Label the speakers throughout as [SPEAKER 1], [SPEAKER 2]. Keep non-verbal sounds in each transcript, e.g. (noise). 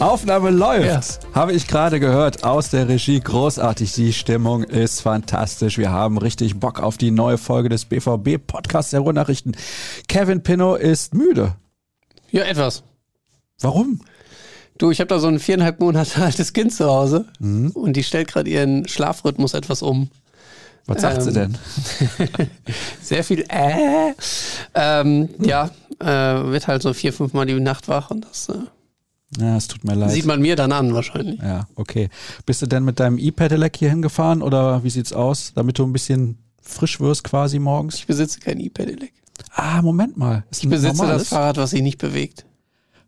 [SPEAKER 1] Aufnahme läuft. Ja. Habe ich gerade gehört aus der Regie. Großartig. Die Stimmung ist fantastisch. Wir haben richtig Bock auf die neue Folge des BVB Podcasts der Ruhrnachrichten. Kevin Pinnow ist müde.
[SPEAKER 2] Ja, etwas.
[SPEAKER 1] Warum?
[SPEAKER 2] Du, ich habe da so ein viereinhalb Monate (laughs) altes Kind zu Hause mhm. und die stellt gerade ihren Schlafrhythmus etwas um.
[SPEAKER 1] Was sagt ähm, sie denn? (laughs)
[SPEAKER 2] sehr viel äh. Ähm, ja, äh, wird halt so vier, fünf Mal die Nacht wach und das. Äh,
[SPEAKER 1] ja, es tut mir leid.
[SPEAKER 2] Sieht man mir dann an wahrscheinlich.
[SPEAKER 1] Ja, okay. Bist du denn mit deinem E-Pedelec hier hingefahren oder wie sieht's aus, damit du ein bisschen frisch wirst quasi morgens?
[SPEAKER 2] Ich besitze kein E-Pedelec.
[SPEAKER 1] Ah, Moment mal.
[SPEAKER 2] ich besitze normales? das Fahrrad, was sich nicht bewegt.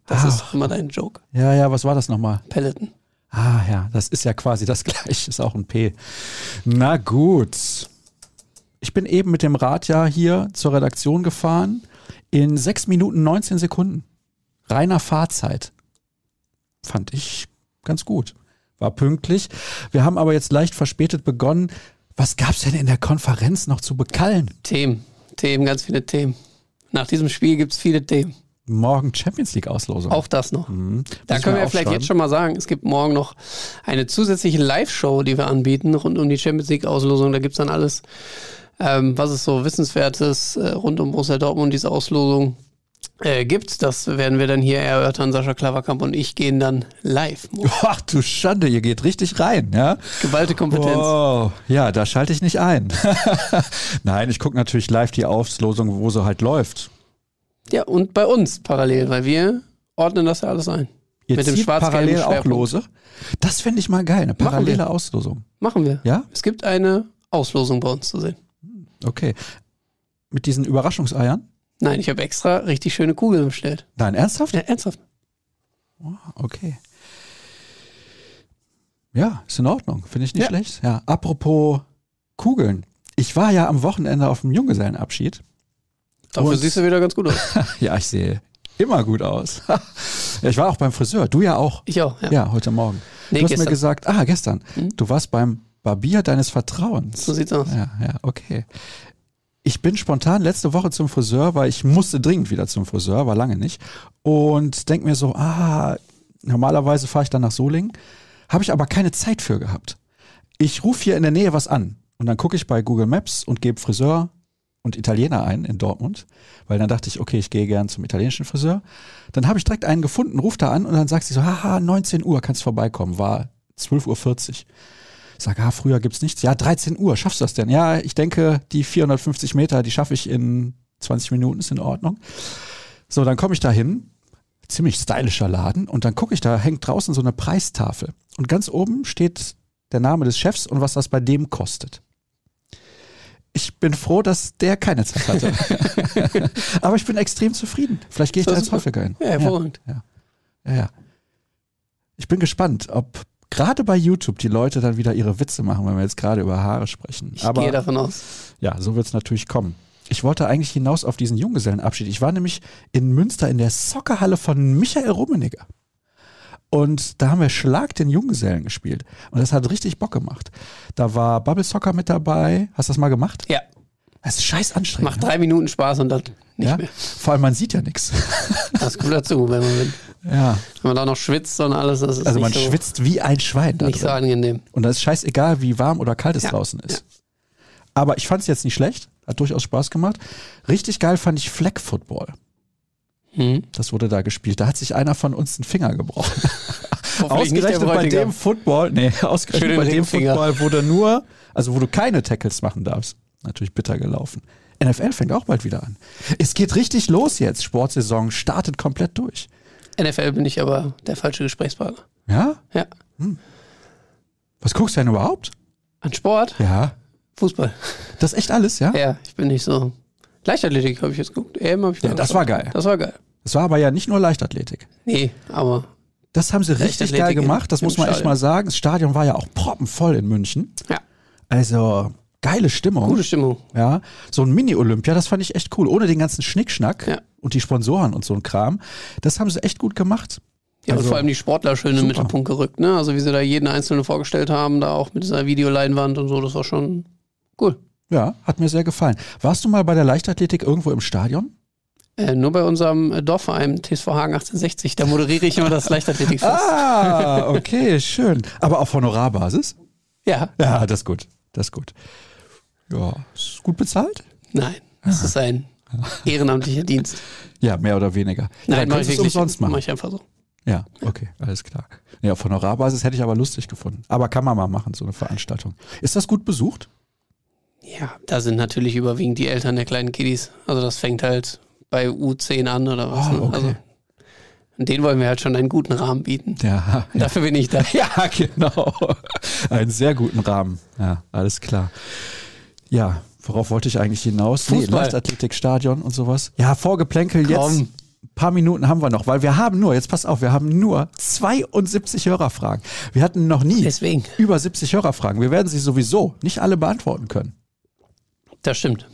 [SPEAKER 2] Das Ach. ist doch immer dein Joke.
[SPEAKER 1] Ja, ja, was war das nochmal?
[SPEAKER 2] Peloton.
[SPEAKER 1] Ah ja, das ist ja quasi das (laughs) gleiche, ist auch ein P. Na gut. Ich bin eben mit dem Rad ja hier zur Redaktion gefahren in 6 Minuten 19 Sekunden. Reiner Fahrzeit. Fand ich ganz gut. War pünktlich. Wir haben aber jetzt leicht verspätet begonnen. Was gab es denn in der Konferenz noch zu bekallen?
[SPEAKER 2] Themen. Themen, ganz viele Themen. Nach diesem Spiel gibt es viele Themen
[SPEAKER 1] morgen Champions League Auslosung.
[SPEAKER 2] Auch das noch. Mhm. Da können wir vielleicht jetzt schon mal sagen, es gibt morgen noch eine zusätzliche Live-Show, die wir anbieten rund um die Champions League Auslosung. Da gibt es dann alles, ähm, was es so Wissenswertes äh, rund um Borussia Dortmund, diese Auslosung äh, gibt. Das werden wir dann hier erörtern. Sascha Klaverkamp und ich gehen dann live. (laughs)
[SPEAKER 1] Ach du Schande, ihr geht richtig rein, ja?
[SPEAKER 2] Geballte Kompetenz.
[SPEAKER 1] Oh, ja, da schalte ich nicht ein. (laughs) Nein, ich gucke natürlich live die Auslosung, wo sie halt läuft.
[SPEAKER 2] Ja, und bei uns parallel, weil wir ordnen das ja alles ein.
[SPEAKER 1] Ihr mit dem parallel auch lose? Das fände ich mal geil, eine parallele Machen Auslosung.
[SPEAKER 2] Machen wir.
[SPEAKER 1] Ja?
[SPEAKER 2] Es gibt eine Auslosung bei uns zu sehen.
[SPEAKER 1] Okay. Mit diesen Überraschungseiern?
[SPEAKER 2] Nein, ich habe extra richtig schöne Kugeln bestellt.
[SPEAKER 1] Nein, ernsthaft?
[SPEAKER 2] Ja, ernsthaft.
[SPEAKER 1] Oh, okay. Ja, ist in Ordnung. Finde ich nicht ja. schlecht. Ja, apropos Kugeln. Ich war ja am Wochenende auf dem Junggesellenabschied
[SPEAKER 2] Dafür und, siehst du wieder ganz gut aus. (laughs)
[SPEAKER 1] ja, ich sehe immer gut aus. ja, (laughs) ich war auch beim Friseur. Du ja auch.
[SPEAKER 2] Ich auch,
[SPEAKER 1] ja. Ja, heute Morgen. Nee, du hast gestern. mir gesagt, ah, gestern. Hm? Du warst beim Barbier deines Vertrauens.
[SPEAKER 2] So sieht's aus.
[SPEAKER 1] Ja, ja, okay. Ich bin spontan letzte Woche zum Friseur, weil ich musste dringend wieder zum Friseur, war lange nicht. Und denk mir so, ah, normalerweise fahre ich dann nach Solingen. Habe ich aber keine Zeit für gehabt. Ich rufe hier in der Nähe was an. Und dann gucke ich bei Google Maps und gebe Friseur und Italiener ein in Dortmund, weil dann dachte ich, okay, ich gehe gern zum italienischen Friseur. Dann habe ich direkt einen gefunden, ruft da an und dann sagt sie so, haha, 19 Uhr kannst vorbeikommen, war 12.40 Uhr. Ich sage, ah, früher gibt's nichts. Ja, 13 Uhr, schaffst du das denn? Ja, ich denke, die 450 Meter, die schaffe ich in 20 Minuten, ist in Ordnung. So, dann komme ich da hin, ziemlich stylischer Laden, und dann gucke ich, da hängt draußen so eine Preistafel. Und ganz oben steht der Name des Chefs und was das bei dem kostet ich bin froh, dass der keine Zeit hatte. (laughs) Aber ich bin extrem zufrieden. Vielleicht gehe ich da jetzt häufiger hin.
[SPEAKER 2] Ja, hervorragend.
[SPEAKER 1] Ja, ja. ja, Ich bin gespannt, ob gerade bei YouTube die Leute dann wieder ihre Witze machen, wenn wir jetzt gerade über Haare sprechen.
[SPEAKER 2] Ich Aber, gehe davon aus.
[SPEAKER 1] Ja, so wird es natürlich kommen. Ich wollte eigentlich hinaus auf diesen Junggesellenabschied. Ich war nämlich in Münster in der Soccerhalle von Michael Rummeniger. Und da haben wir Schlag den Junggesellen gespielt. Und das hat richtig Bock gemacht. Da war Bubble Soccer mit dabei. Hast du das mal gemacht?
[SPEAKER 2] Ja.
[SPEAKER 1] Das ist scheiß anstrengend.
[SPEAKER 2] Macht drei Minuten Spaß und dann nicht
[SPEAKER 1] ja?
[SPEAKER 2] mehr.
[SPEAKER 1] Vor allem, man sieht ja nichts. (laughs)
[SPEAKER 2] Das kommt dazu, wenn man,
[SPEAKER 1] ja.
[SPEAKER 2] wenn man da noch schwitzt und alles. Das ist
[SPEAKER 1] also man so schwitzt wie ein Schwein.
[SPEAKER 2] Da nicht drin. so angenehm.
[SPEAKER 1] Und da ist scheißegal, wie warm oder kalt es ja. draußen ist. Aber ich fand es jetzt nicht schlecht. Hat durchaus Spaß gemacht. Richtig geil fand ich Flag Football. Hm. Das wurde da gespielt. Da hat sich einer von uns einen Finger gebrochen. (laughs) ausgerechnet bei dem Football, nee, ausgerechnet bei dem Football, wo du nur, also wo du keine Tackles machen darfst. Natürlich bitter gelaufen. NFL fängt auch bald wieder an. Es geht richtig los jetzt. Sportsaison startet komplett durch.
[SPEAKER 2] NFL bin ich aber der falsche Gesprächspartner.
[SPEAKER 1] Ja?
[SPEAKER 2] Ja. Hm.
[SPEAKER 1] Was guckst du denn überhaupt?
[SPEAKER 2] An Sport?
[SPEAKER 1] Ja.
[SPEAKER 2] Fußball.
[SPEAKER 1] Das ist echt alles, ja?
[SPEAKER 2] Ja, ich bin nicht so. Leichtathletik habe ich jetzt geguckt. EM habe ich
[SPEAKER 1] Ja, das war geil.
[SPEAKER 2] Das war geil.
[SPEAKER 1] Das war aber ja nicht nur Leichtathletik.
[SPEAKER 2] Nee, aber.
[SPEAKER 1] Das haben sie richtig geil gemacht, das muss man echt mal sagen. Das Stadion war ja auch proppenvoll in München.
[SPEAKER 2] Ja.
[SPEAKER 1] Also geile Stimmung.
[SPEAKER 2] Gute Stimmung.
[SPEAKER 1] Ja. So ein Mini-Olympia, das fand ich echt cool. Ohne den ganzen Schnickschnack ja. und die Sponsoren und so ein Kram. Das haben sie echt gut gemacht.
[SPEAKER 2] Ja, also, und vor allem die Sportler schön super. im Mittelpunkt gerückt, ne? Also wie sie da jeden Einzelnen vorgestellt haben, da auch mit dieser Videoleinwand und so, das war schon cool.
[SPEAKER 1] Ja, hat mir sehr gefallen. Warst du mal bei der Leichtathletik irgendwo im Stadion?
[SPEAKER 2] Äh, nur bei unserem Dorfverein TSV Hagen 1860. Da moderiere ich immer das (laughs) Leichtathletikfest.
[SPEAKER 1] Ah, okay, schön. Aber auf Honorarbasis?
[SPEAKER 2] Ja.
[SPEAKER 1] Ja, das ist gut. Das ist gut. Ja, ist gut bezahlt?
[SPEAKER 2] Nein, das ist ein ehrenamtlicher Dienst.
[SPEAKER 1] Ja, mehr oder weniger.
[SPEAKER 2] Nein,
[SPEAKER 1] ja,
[SPEAKER 2] mach ich wirklich,
[SPEAKER 1] umsonst machen.
[SPEAKER 2] Mach ich einfach so.
[SPEAKER 1] Ja, okay, alles klar. Ja, auf Honorarbasis hätte ich aber lustig gefunden. Aber kann man mal machen, so eine Veranstaltung. Ist das gut besucht?
[SPEAKER 2] Ja, da sind natürlich überwiegend die Eltern der kleinen Kiddies. Also das fängt halt bei U10 an oder was.
[SPEAKER 1] Oh, okay.
[SPEAKER 2] Also den wollen wir halt schon einen guten Rahmen bieten.
[SPEAKER 1] Ja, (laughs) ja.
[SPEAKER 2] Dafür bin ich da. (laughs)
[SPEAKER 1] Ja, genau. Einen sehr guten Rahmen. Ja, alles klar. Ja, worauf wollte ich eigentlich hinaus?
[SPEAKER 2] Fußball.
[SPEAKER 1] Leichtathletikstadion und sowas. Ja, Vorgeplänkel jetzt.
[SPEAKER 2] Komm.
[SPEAKER 1] Ein paar Minuten haben wir noch, weil wir haben nur, jetzt pass auf, wir haben nur 72 Hörerfragen. Wir hatten noch nie
[SPEAKER 2] Deswegen.
[SPEAKER 1] über 70 Hörerfragen. Wir werden sie sowieso nicht alle beantworten können.
[SPEAKER 2] Das stimmt.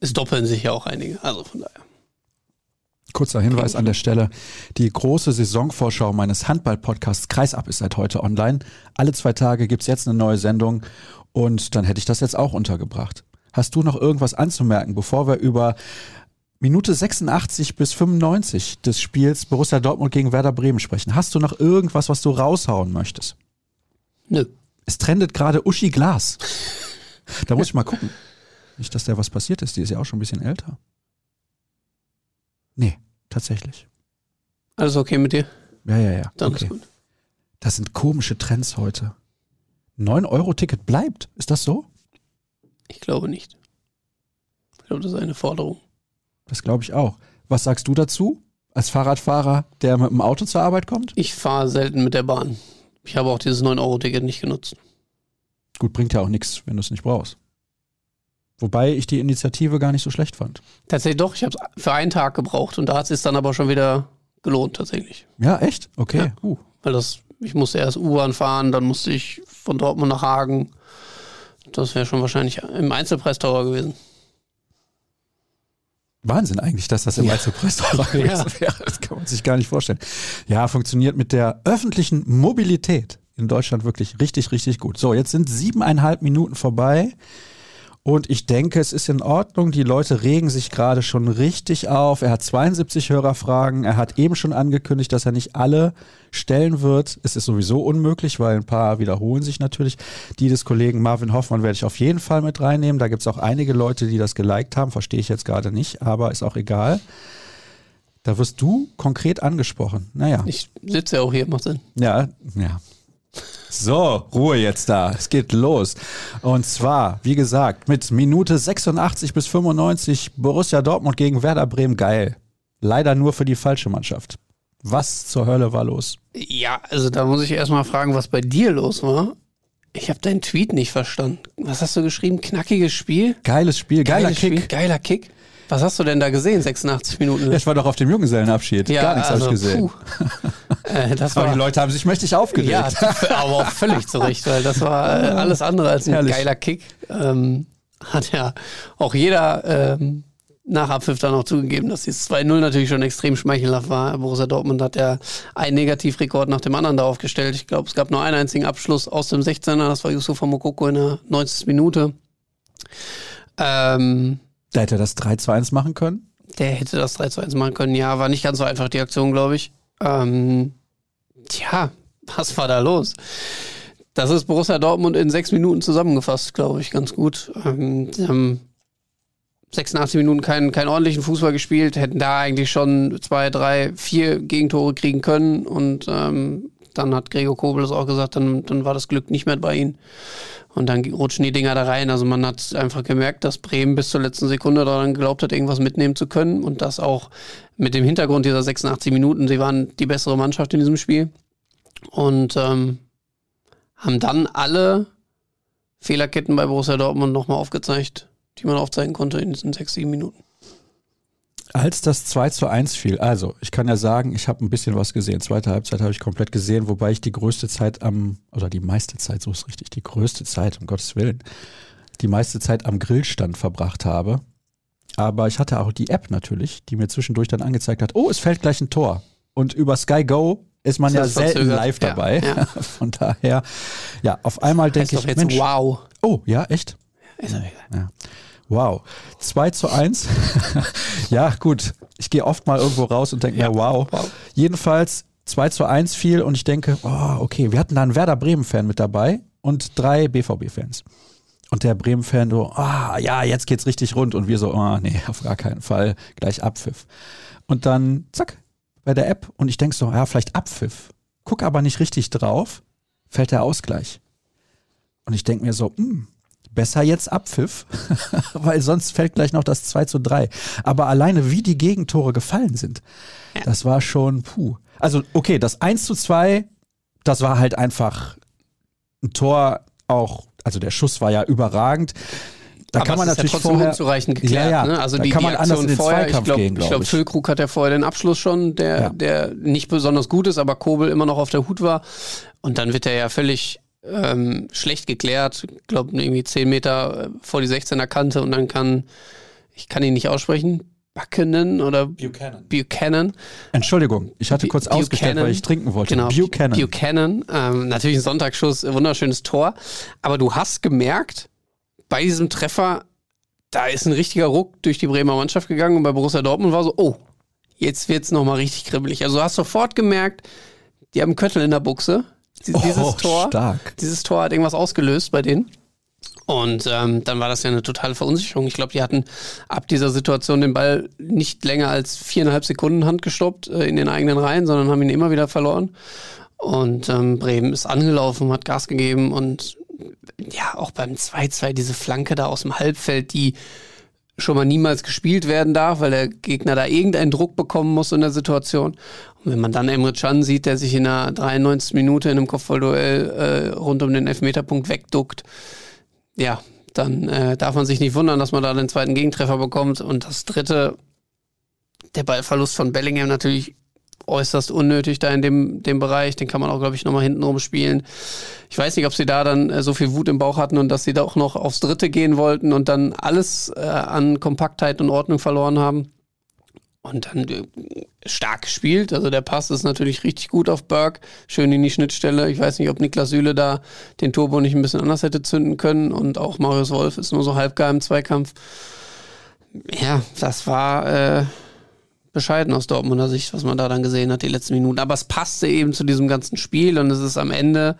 [SPEAKER 2] Es doppeln sich ja auch einige. Also von daher.
[SPEAKER 1] Kurzer Hinweis an der Stelle. Die große Saisonvorschau meines Handball-Podcasts Kreisab ist seit heute online. Alle zwei Tage gibt's jetzt eine neue Sendung und dann hätte ich das jetzt auch untergebracht. Hast du noch irgendwas anzumerken, bevor wir über Minute 86 bis 95 des Spiels Borussia Dortmund gegen Werder Bremen sprechen? Hast du noch irgendwas, was du raushauen möchtest?
[SPEAKER 2] Nö.
[SPEAKER 1] Es trendet gerade Uschi Glas. Da muss ich mal gucken. Nicht, dass da was passiert ist. Die ist ja auch schon ein bisschen älter. Nee, tatsächlich.
[SPEAKER 2] Alles okay mit dir?
[SPEAKER 1] Ja, ja, ja.
[SPEAKER 2] Dann
[SPEAKER 1] okay.
[SPEAKER 2] ist gut.
[SPEAKER 1] Das sind komische Trends heute. 9-Euro-Ticket bleibt. Ist das so?
[SPEAKER 2] Ich glaube nicht. Ich glaube, das ist eine Forderung.
[SPEAKER 1] Das glaube ich auch. Was sagst du dazu? Als Fahrradfahrer, der mit dem Auto zur Arbeit kommt?
[SPEAKER 2] Ich fahre selten mit der Bahn. Ich habe auch dieses 9-Euro-Ticket nicht genutzt.
[SPEAKER 1] Gut, bringt ja auch nichts, wenn du es nicht brauchst. Wobei ich die Initiative gar nicht so schlecht fand.
[SPEAKER 2] Tatsächlich doch, ich habe es für einen Tag gebraucht und da hat es sich dann aber schon wieder gelohnt tatsächlich.
[SPEAKER 1] Ja, echt? Okay.
[SPEAKER 2] Ja.
[SPEAKER 1] Uh.
[SPEAKER 2] Weil das, ich musste erst U-Bahn fahren, dann musste ich von Dortmund nach Hagen. Das wäre schon wahrscheinlich im Einzelpreis teurer gewesen.
[SPEAKER 1] Wahnsinn eigentlich, dass das im
[SPEAKER 2] Ja.
[SPEAKER 1] Einzelpreis teurer (laughs)
[SPEAKER 2] Ja.
[SPEAKER 1] gewesen wäre. Das kann man sich gar nicht vorstellen. Ja, funktioniert mit der öffentlichen Mobilität in Deutschland wirklich richtig, richtig gut. So, jetzt sind siebeneinhalb Minuten vorbei. Und ich denke, es ist in Ordnung. Die Leute regen sich gerade schon richtig auf. Er hat 72 Hörerfragen. Er hat eben schon angekündigt, dass er nicht alle stellen wird. Es ist sowieso unmöglich, weil ein paar wiederholen sich natürlich. Die des Kollegen Marvin Hoffmann werde ich auf jeden Fall mit reinnehmen. Da gibt es auch einige Leute, die das geliked haben. Verstehe ich jetzt gerade nicht, aber ist auch egal. Da wirst du konkret angesprochen. Naja.
[SPEAKER 2] Ich sitze ja auch hier, macht Sinn.
[SPEAKER 1] Ja, ja. So, Ruhe jetzt da. Es geht los. Und zwar, wie gesagt, mit Minute 86 bis 95 Borussia Dortmund gegen Werder Bremen. Geil. Leider nur für die falsche Mannschaft. Was zur Hölle war los?
[SPEAKER 2] Ja, also da muss ich erstmal fragen, was bei dir los war. Ich habe deinen Tweet nicht verstanden. Was hast du geschrieben? Knackiges Spiel?
[SPEAKER 1] Geiles Spiel, geiler
[SPEAKER 2] Geiles
[SPEAKER 1] Kick.
[SPEAKER 2] Spiel? Geiler Kick? Was hast du denn da gesehen, 86 Minuten lang?
[SPEAKER 1] Ich war doch auf dem Junggesellenabschied. Gar nichts
[SPEAKER 2] also,
[SPEAKER 1] habe ich gesehen. (laughs)
[SPEAKER 2] Äh, das
[SPEAKER 1] Aber
[SPEAKER 2] war,
[SPEAKER 1] die Leute haben sich mächtig aufgeregt.
[SPEAKER 2] ja, (laughs) aber auch völlig zurecht, weil das war äh, alles andere als ein
[SPEAKER 1] Herrlich.
[SPEAKER 2] geiler Kick. Ähm, hat ja auch jeder ähm, nach Abpfiff dann auch zugegeben, dass dieses 2-0 natürlich schon extrem schmeichelhaft war. Borussia Dortmund hat ja einen Negativrekord nach dem anderen da aufgestellt. Ich glaube, es gab nur einen einzigen Abschluss aus dem 16er, das war Yusufa Mokoko in der 90. Minute. Ähm,
[SPEAKER 1] Da hätte er das 3-2-1 machen können.
[SPEAKER 2] der hätte das 3-2-1 machen können. Ja, war nicht ganz so einfach die Aktion, glaube ich. Ähm, tja, was war da los? Das ist Borussia Dortmund in sechs Minuten zusammengefasst, glaube ich, ganz gut. Ähm, haben 86 Minuten keinen, keinen ordentlichen Fußball gespielt, hätten da eigentlich schon zwei, drei, vier Gegentore kriegen können. Und ähm, dann hat Gregor Kobel es auch gesagt, dann, dann war das Glück nicht mehr bei ihnen. Und dann rutschen die Dinger da rein. Also man hat einfach gemerkt, dass Bremen bis zur letzten Sekunde daran geglaubt hat, irgendwas mitnehmen zu können. Und das auch mit dem Hintergrund dieser 86 Minuten. Sie waren die bessere Mannschaft in diesem Spiel. Und ähm, haben dann alle Fehlerketten bei Borussia Dortmund nochmal aufgezeigt, die man aufzeigen konnte in diesen sechs, sieben Minuten.
[SPEAKER 1] Als das 2 zu 1 fiel, also ich kann ja sagen, ich habe ein bisschen was gesehen. Zweite Halbzeit habe ich komplett gesehen, wobei ich die größte Zeit am, oder die meiste Zeit, so ist richtig, die größte Zeit, um Gottes Willen, die meiste Zeit am Grillstand verbracht habe. Aber ich hatte auch die App natürlich, die mir zwischendurch dann angezeigt hat, oh, es fällt gleich ein Tor. Und über Sky Go ist man
[SPEAKER 2] Ist
[SPEAKER 1] ja
[SPEAKER 2] das
[SPEAKER 1] selten live
[SPEAKER 2] Ja,
[SPEAKER 1] dabei.
[SPEAKER 2] ja. (laughs)
[SPEAKER 1] Von daher, ja, auf einmal denke ich,
[SPEAKER 2] jetzt
[SPEAKER 1] Mensch,
[SPEAKER 2] wow.
[SPEAKER 1] oh, ja, echt?
[SPEAKER 2] Ja.
[SPEAKER 1] Ja. Wow. 2 zu 1. (laughs) ja, gut. Ich gehe oft mal irgendwo raus und denke ja, mir, wow. wow. Jedenfalls 2 zu 1 fiel und ich denke, oh, okay, wir hatten da einen Werder Bremen-Fan mit dabei und drei BVB-Fans. Und der Bremen-Fan so, ah, ja, jetzt geht's richtig rund. Und wir so, ah, oh, nee, (laughs) auf gar keinen Fall. Gleich Abpfiff. Und dann, zack, bei der App. Und ich denk so, ja, vielleicht Abpfiff. Guck aber nicht richtig drauf, fällt der Ausgleich. Und ich denk mir so, hm, besser jetzt Abpfiff, (laughs) weil sonst fällt gleich noch das 2 zu 3. Aber alleine wie die Gegentore gefallen sind, ja. das war schon, puh. Also, okay, das 1 zu 2, das war halt einfach ein Tor auch, also der Schuss war ja überragend.
[SPEAKER 2] Da Aber kann man natürlich ja vorher, unzureichend geklärt. Ja, ja. Ne? Also da die, kann man die Aktion vorher, ich glaube, glaub, glaub, Füllkrug hat ja vorher den Abschluss schon, der, ja. der nicht besonders gut ist, aber Kobel immer noch auf der Hut war. Und dann wird er ja völlig ähm, schlecht geklärt. Ich glaube, irgendwie 10 Meter äh, vor die 16er Kante und dann kann, ich kann ihn nicht aussprechen, Buchanan oder Buchanan. Buchanan.
[SPEAKER 1] Entschuldigung, ich hatte kurz Buchanan. ausgestellt, weil ich trinken wollte.
[SPEAKER 2] Genau, Buchanan. Buchanan. Ähm, natürlich ein Sonntagsschuss, wunderschönes Tor. Aber du hast gemerkt, bei diesem Treffer, da ist ein richtiger Ruck durch die Bremer Mannschaft gegangen und bei Borussia Dortmund war so, oh, jetzt wird es nochmal richtig kribbelig. Also du hast sofort gemerkt, die haben einen Köttel in der Buchse dieses oh, Tor, stark. dieses Tor hat irgendwas ausgelöst bei denen. Und ähm, dann war das ja eine totale Verunsicherung. Ich glaube, die hatten ab dieser Situation den Ball nicht länger als viereinhalb Sekunden handgestoppt äh, in den eigenen Reihen, sondern haben ihn immer wieder verloren. Und ähm, Bremen ist angelaufen, hat Gas gegeben und ja, auch beim 2-2 diese Flanke da aus dem Halbfeld, die schon mal niemals gespielt werden darf, weil der Gegner da irgendeinen Druck bekommen muss in der Situation. Und wenn man dann Emre Can sieht, der sich in der 93. Minute in einem Kopfballduell äh, rund um den Elfmeterpunkt wegduckt, ja, dann äh, darf man sich nicht wundern, dass man da den zweiten Gegentreffer bekommt. Und das dritte, der Ballverlust von Bellingham natürlich äußerst unnötig da in dem, dem Bereich. Den kann man auch, glaube ich, nochmal hintenrum spielen. Ich weiß nicht, ob sie da dann äh, so viel Wut im Bauch hatten und dass sie da auch noch aufs Dritte gehen wollten und dann alles äh, an Kompaktheit und Ordnung verloren haben. Und dann äh, stark gespielt. Also der Pass ist natürlich richtig gut auf Burke. Schön in die Schnittstelle. Ich weiß nicht, ob Niklas Süle da den Turbo nicht ein bisschen anders hätte zünden können. Und auch Marius Wolf ist nur so halbgar im Zweikampf. Ja, das war äh, bescheiden aus Dortmunder Sicht, was man da dann gesehen hat, die letzten Minuten. Aber es passte eben zu diesem ganzen Spiel und es ist am Ende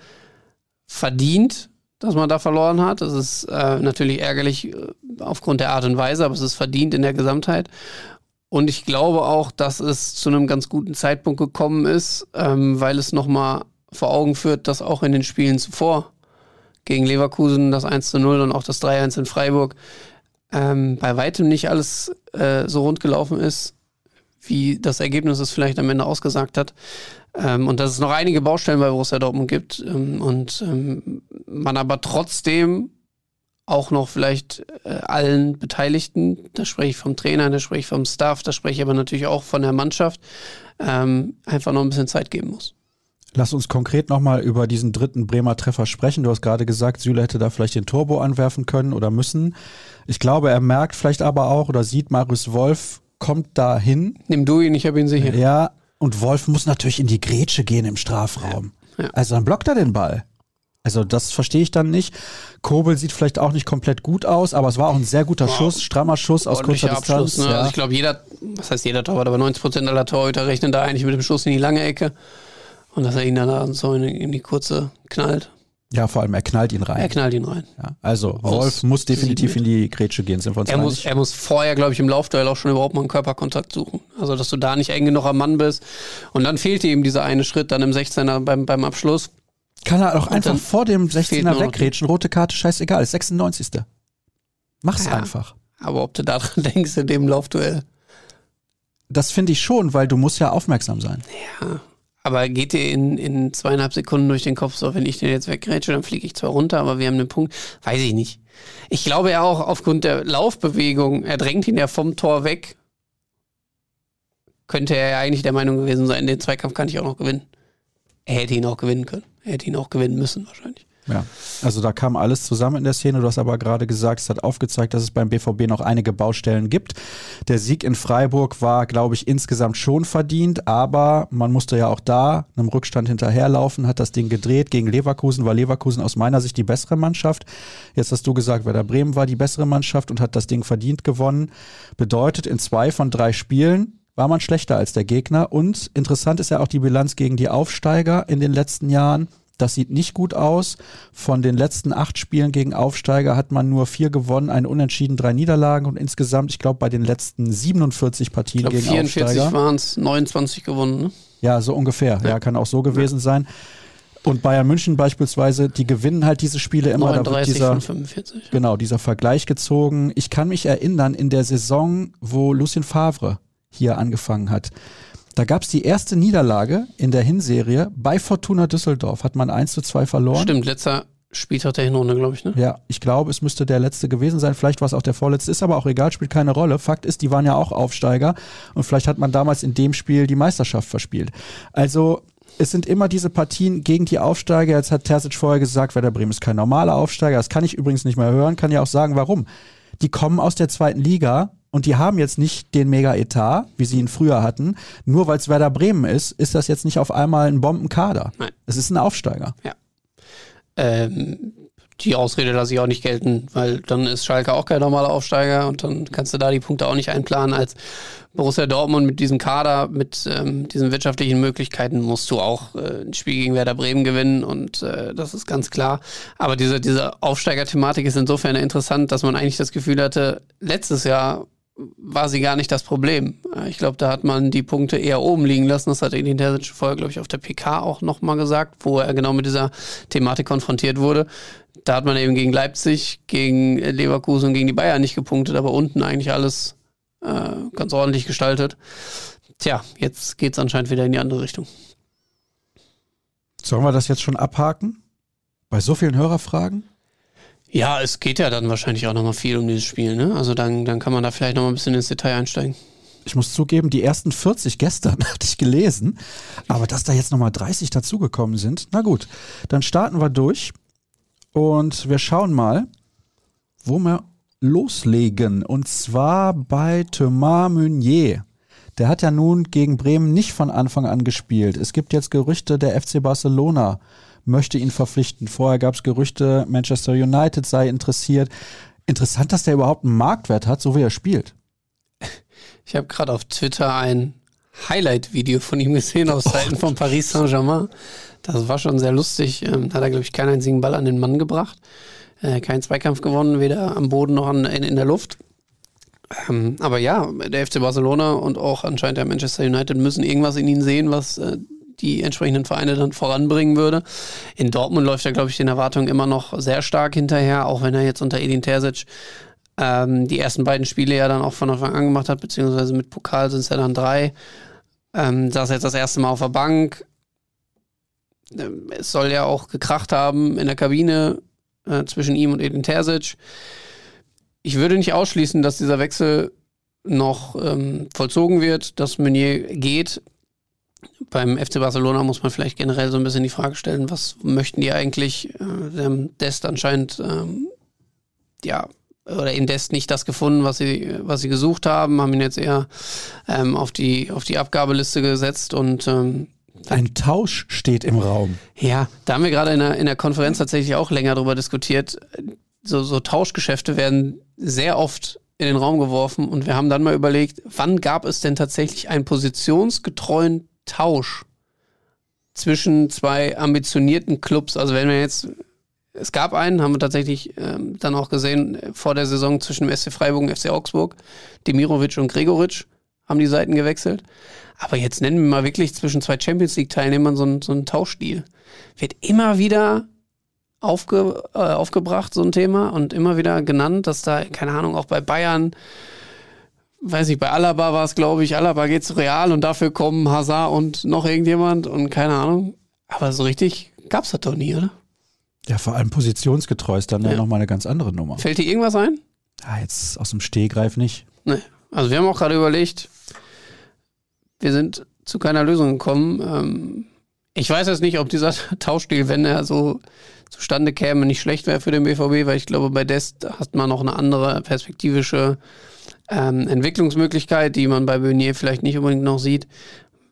[SPEAKER 2] verdient, dass man da verloren hat. Es ist äh, natürlich ärgerlich äh, aufgrund der Art und Weise, aber es ist verdient in der Gesamtheit. Und ich glaube auch, dass es zu einem ganz guten Zeitpunkt gekommen ist, ähm, weil es nochmal vor Augen führt, dass auch in den Spielen zuvor gegen Leverkusen das 1 zu 0 und auch das 3-1 in Freiburg ähm, bei weitem nicht alles äh, so rund gelaufen ist, wie das Ergebnis es vielleicht am Ende ausgesagt hat. Ähm, und dass es noch einige Baustellen bei Borussia Dortmund gibt ähm, und ähm, man aber trotzdem auch noch vielleicht äh, allen Beteiligten, da spreche ich vom Trainer, da spreche ich vom Staff, da spreche ich aber natürlich auch von der Mannschaft, ähm, einfach noch ein bisschen Zeit geben muss.
[SPEAKER 1] Lass uns konkret nochmal über diesen dritten Bremer Treffer sprechen. Du hast gerade gesagt, Süle hätte da vielleicht den Turbo anwerfen können oder müssen. Ich glaube, er merkt vielleicht aber auch oder sieht, Marius Wolf kommt da hin.
[SPEAKER 2] Nimm du ihn, ich habe ihn sicher.
[SPEAKER 1] Ja, und Wolf muss natürlich in die Grätsche gehen im Strafraum. Ja. Also dann blockt er den Ball. Also das verstehe ich dann nicht. Kobel sieht vielleicht auch nicht komplett gut aus, aber es war auch ein sehr guter wow. Schuss, strammer Schuss aus kurzer Distanz.
[SPEAKER 2] Ne? Ja. Also ich glaube, jeder, was heißt jeder Torwart, aber 90 Prozent aller Torhüter rechnen da eigentlich mit dem Schuss in die lange Ecke und dass er ihn dann so in, in die kurze knallt.
[SPEAKER 1] Ja, vor allem, er knallt ihn rein.
[SPEAKER 2] Er knallt ihn rein.
[SPEAKER 1] Ja, also, Aus Wolf muss definitiv in die Grätsche gehen, sind wir uns
[SPEAKER 2] er muss, er muss vorher, glaube ich, im Laufduell auch schon überhaupt mal einen Körperkontakt suchen. Also, dass du da nicht eng genug am Mann bist. Und dann fehlte ihm dieser eine Schritt dann im 16er beim, beim Abschluss.
[SPEAKER 1] Kann er auch einfach vor dem 16er weggrätschen, rote Karte, scheißegal, ist 96. Mach's ja, einfach.
[SPEAKER 2] Aber ob du daran (laughs) denkst in dem Laufduell?
[SPEAKER 1] Das finde ich schon, weil du musst ja aufmerksam sein.
[SPEAKER 2] Ja, aber geht dir in, in zweieinhalb Sekunden durch den Kopf so, wenn ich den jetzt weggrätsche, dann fliege ich zwar runter, aber wir haben einen Punkt. Weiß ich nicht. Ich glaube ja auch aufgrund der Laufbewegung, er drängt ihn ja vom Tor weg. Könnte er ja eigentlich der Meinung gewesen sein, den Zweikampf kann ich auch noch gewinnen. Er hätte ihn auch gewinnen können. Er hätte ihn auch gewinnen müssen, wahrscheinlich.
[SPEAKER 1] Ja, also da kam alles zusammen in der Szene. Du hast aber gerade gesagt, es hat aufgezeigt, dass es beim BVB noch einige Baustellen gibt. Der Sieg in Freiburg war, glaube ich, insgesamt schon verdient, aber man musste ja auch da einem Rückstand hinterherlaufen, hat das Ding gedreht gegen Leverkusen, war Leverkusen aus meiner Sicht die bessere Mannschaft. Jetzt hast du gesagt, Werder Bremen war die bessere Mannschaft und hat das Ding verdient gewonnen. Bedeutet, in zwei von drei Spielen war man schlechter als der Gegner. Und interessant ist ja auch die Bilanz gegen die Aufsteiger in den letzten Jahren. Das sieht nicht gut aus. Von den letzten acht Spielen gegen Aufsteiger hat man nur vier gewonnen, ein Unentschieden, drei Niederlagen und insgesamt, ich glaube, bei den letzten 47 Partien
[SPEAKER 2] ich glaub,
[SPEAKER 1] gegen
[SPEAKER 2] 44 Aufsteiger. 44 waren es, 29 gewonnen. Ne?
[SPEAKER 1] Ja, so ungefähr. Ja. ja, kann auch so gewesen ja. sein. Und Bayern München beispielsweise, die gewinnen halt diese Spiele immer.
[SPEAKER 2] 39 dieser, von 45.
[SPEAKER 1] Genau, dieser Vergleich gezogen. Ich kann mich erinnern, in der Saison, wo Lucien Favre hier angefangen hat, da gab es die erste Niederlage in der Hinserie bei Fortuna Düsseldorf. Hat man 1 zu 2 verloren.
[SPEAKER 2] Stimmt, letzter Spieltag der Hinrunde, glaube ich, ne?
[SPEAKER 1] Ja, ich glaube, es müsste der letzte gewesen sein. Vielleicht war es auch der vorletzte. Ist aber auch egal, spielt keine Rolle. Fakt ist, die waren ja auch Aufsteiger und vielleicht hat man damals in dem Spiel die Meisterschaft verspielt. Also, es sind immer diese Partien gegen die Aufsteiger. Jetzt hat Terzic vorher gesagt, Werder Bremen ist kein normaler Aufsteiger. Das kann ich übrigens nicht mehr hören, kann ja auch sagen, warum. Die kommen aus der zweiten Liga und die haben jetzt nicht den Mega-Etat, wie sie ihn früher hatten. Nur weil es Werder Bremen ist, ist das jetzt nicht auf einmal ein Bombenkader. Nein. Es ist ein Aufsteiger.
[SPEAKER 2] Ja. Ähm, die Ausrede lasse ich auch nicht gelten, weil dann ist Schalke auch kein normaler Aufsteiger und dann kannst du da die Punkte auch nicht einplanen. Als Borussia Dortmund mit diesem Kader, mit ähm, diesen wirtschaftlichen Möglichkeiten musst du auch äh, ein Spiel gegen Werder Bremen gewinnen und äh, das ist ganz klar. Aber diese, diese Aufsteiger-Thematik ist insofern interessant, dass man eigentlich das Gefühl hatte, letztes Jahr war sie gar nicht das Problem. Ich glaube, da hat man die Punkte eher oben liegen lassen. Das hat Edin Terzic vorher, glaube ich, auf der PK auch nochmal gesagt, wo er genau mit dieser Thematik konfrontiert wurde. Da hat man eben gegen Leipzig, gegen Leverkusen und gegen die Bayern nicht gepunktet, aber unten eigentlich alles äh, ganz ordentlich gestaltet. Tja, jetzt geht es anscheinend wieder in die andere Richtung.
[SPEAKER 1] Sollen wir das jetzt schon abhaken? Bei so vielen Hörerfragen?
[SPEAKER 2] Ja, es geht ja dann wahrscheinlich auch nochmal viel um dieses Spiel, ne? Also dann, dann kann man da vielleicht nochmal ein bisschen ins Detail einsteigen.
[SPEAKER 1] Ich muss zugeben, die ersten 40 gestern (laughs) hatte ich gelesen, aber dass da jetzt nochmal 30 dazugekommen sind, na gut, dann starten wir durch und wir schauen mal, wo wir loslegen. Und zwar bei Thomas Meunier. Der hat ja nun gegen Bremen nicht von Anfang an gespielt. Es gibt jetzt Gerüchte, der FC Barcelona möchte ihn verpflichten. Vorher gab es Gerüchte, Manchester United sei interessiert. Interessant, dass der überhaupt einen Marktwert hat, so wie er spielt.
[SPEAKER 2] Ich habe gerade auf Twitter ein Highlight-Video von ihm gesehen aus Seiten von Paris Saint-Germain. Das war schon sehr lustig. Ähm, da hat er, glaube ich, keinen einzigen Ball an den Mann gebracht. Äh, keinen Zweikampf gewonnen, weder am Boden noch an, in, in der Luft. Ähm, aber ja, der FC Barcelona und auch anscheinend der Manchester United müssen irgendwas in ihn sehen, was äh, die entsprechenden Vereine dann voranbringen würde. In Dortmund läuft er, glaube ich, den Erwartungen immer noch sehr stark hinterher, auch wenn er jetzt unter Edin Terzic ähm, die ersten beiden Spiele ja dann auch von Anfang an gemacht hat, beziehungsweise mit Pokal sind es ja dann drei. Ähm, saß jetzt das erste Mal auf der Bank. Ähm, es soll ja auch gekracht haben in der Kabine äh, zwischen ihm und Edin Terzic. Ich würde nicht ausschließen, dass dieser Wechsel noch ähm, vollzogen wird, dass Meunier geht beim FC Barcelona muss man vielleicht generell so ein bisschen die Frage stellen, was möchten die eigentlich? Äh, Dest anscheinend, ähm, ja, oder in Dest nicht das gefunden, was sie, was sie gesucht haben, haben ihn jetzt eher ähm, auf, die, auf die Abgabeliste gesetzt und ähm,
[SPEAKER 1] ein Tausch steht im Raum.
[SPEAKER 2] Ja, da haben wir gerade in der, in der Konferenz tatsächlich auch länger drüber diskutiert. So, so Tauschgeschäfte werden sehr oft in den Raum geworfen und wir haben dann mal überlegt, wann gab es denn tatsächlich einen positionsgetreuen Tausch zwischen zwei ambitionierten Clubs. Also wenn wir jetzt, es gab einen, haben wir tatsächlich ähm, dann auch gesehen, vor der Saison zwischen dem SC Freiburg und FC Augsburg, Demirovic und Gregoritsch haben die Seiten gewechselt. Aber jetzt nennen wir mal wirklich zwischen zwei Champions League-Teilnehmern so, so einen Tauschstil. Wird immer wieder aufge, äh, aufgebracht, so ein Thema, und immer wieder genannt, dass da, keine Ahnung, auch bei Bayern weiß ich, bei Alaba war es, glaube ich, Alaba geht zu Real und dafür kommen Hazard und noch irgendjemand und keine Ahnung. Aber so richtig gab es das doch nie, oder?
[SPEAKER 1] Ja, vor allem positionsgetreu ist dann ja, ja nochmal eine ganz andere Nummer.
[SPEAKER 2] Fällt dir irgendwas ein?
[SPEAKER 1] Ja, jetzt aus dem Stehgreif nicht.
[SPEAKER 2] Nee. Also wir haben auch gerade überlegt, wir sind zu keiner Lösung gekommen. Ähm, Ich weiß jetzt nicht, ob dieser (laughs) Tauschstil, wenn er so zustande käme, nicht schlecht wäre für den BVB, weil ich glaube, bei Dest hat man noch eine andere perspektivische ähm, Entwicklungsmöglichkeit, die man bei Beunier vielleicht nicht unbedingt noch sieht,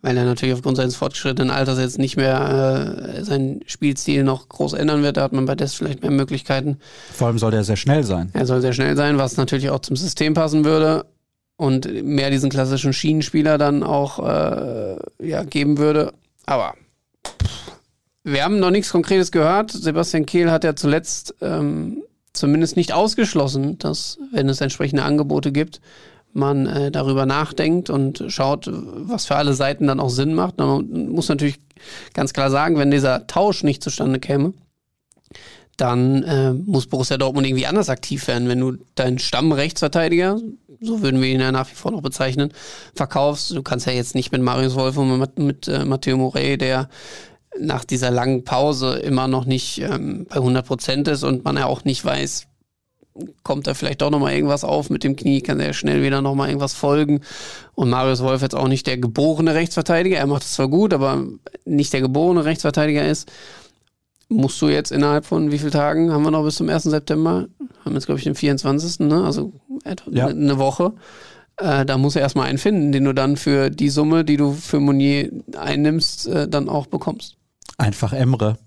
[SPEAKER 2] weil er natürlich aufgrund seines fortgeschrittenen Alters jetzt nicht mehr äh, seinen Spielstil noch groß ändern wird. Da hat man bei Dest vielleicht mehr Möglichkeiten.
[SPEAKER 1] Vor allem soll der sehr schnell sein.
[SPEAKER 2] Er soll sehr schnell sein, was natürlich auch zum System passen würde und mehr diesen klassischen Schienenspieler dann auch äh, ja, geben würde. Aber wir haben noch nichts Konkretes gehört. Sebastian Kehl hat ja zuletzt ähm, zumindest nicht ausgeschlossen, dass, wenn es entsprechende Angebote gibt, man äh, darüber nachdenkt und schaut, was für alle Seiten dann auch Sinn macht. Man muss natürlich ganz klar sagen, wenn dieser Tausch nicht zustande käme, dann äh, muss Borussia Dortmund irgendwie anders aktiv werden. Wenn du deinen Stammrechtsverteidiger, so würden wir ihn ja nach wie vor noch bezeichnen, verkaufst, du kannst ja jetzt nicht mit Marius Wolf und mit, mit äh, Matteo Morey, der nach dieser langen Pause immer noch nicht ähm, bei 100 Prozent ist und man ja auch nicht weiß, kommt da vielleicht doch nochmal irgendwas auf mit dem Knie, kann er schnell wieder nochmal irgendwas folgen. Und Marius Wolf jetzt auch nicht der geborene Rechtsverteidiger, er macht es zwar gut, aber nicht der geborene Rechtsverteidiger ist. Musst du jetzt innerhalb von wie vielen Tagen haben wir noch bis zum 1. September? Haben jetzt, glaube ich, den 24. Ne? Also ja. eine Woche. Äh, da muss er erstmal einen finden, den du dann für die Summe, die du für Monier einnimmst, äh, dann auch bekommst.
[SPEAKER 1] Einfach Emre.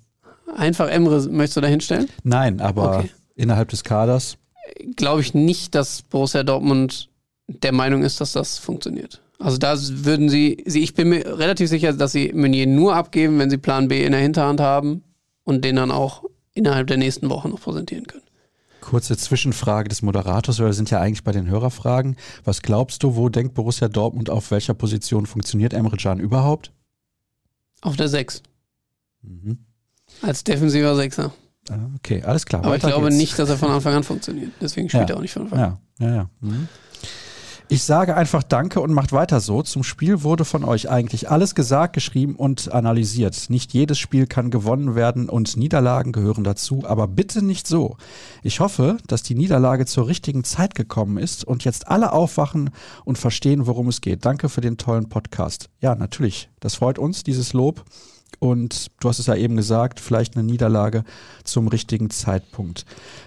[SPEAKER 2] Einfach Emre möchtest du da hinstellen?
[SPEAKER 1] Nein, aber okay. innerhalb des Kaders.
[SPEAKER 2] Glaube ich nicht, dass Borussia Dortmund der Meinung ist, dass das funktioniert. Also da würden sie, sie, ich bin mir relativ sicher, dass sie Meunier nur abgeben, wenn sie Plan B in der Hinterhand haben und den dann auch innerhalb der nächsten Woche noch präsentieren können.
[SPEAKER 1] Kurze Zwischenfrage des Moderators, weil wir sind ja eigentlich bei den Hörerfragen. Was glaubst du, wo denkt Borussia Dortmund, auf welcher Position funktioniert Emre Can überhaupt?
[SPEAKER 2] Auf der 6. Mhm. Als defensiver Sechser.
[SPEAKER 1] Ah, okay, alles klar.
[SPEAKER 2] Aber ich glaube geht's. nicht, dass er von Anfang an funktioniert. Deswegen spielt ja. er auch nicht von Anfang
[SPEAKER 1] an. Ja, ja, ja. Mhm. Ich sage einfach Danke und macht weiter so. Zum Spiel wurde von euch eigentlich alles gesagt, geschrieben und analysiert. Nicht jedes Spiel kann gewonnen werden und Niederlagen gehören dazu, aber bitte nicht so. Ich hoffe, dass die Niederlage zur richtigen Zeit gekommen ist und jetzt alle aufwachen und verstehen, worum es geht. Danke für den tollen Podcast. Ja, natürlich. Das freut uns, dieses Lob und du hast es ja eben gesagt, vielleicht eine Niederlage zum richtigen Zeitpunkt.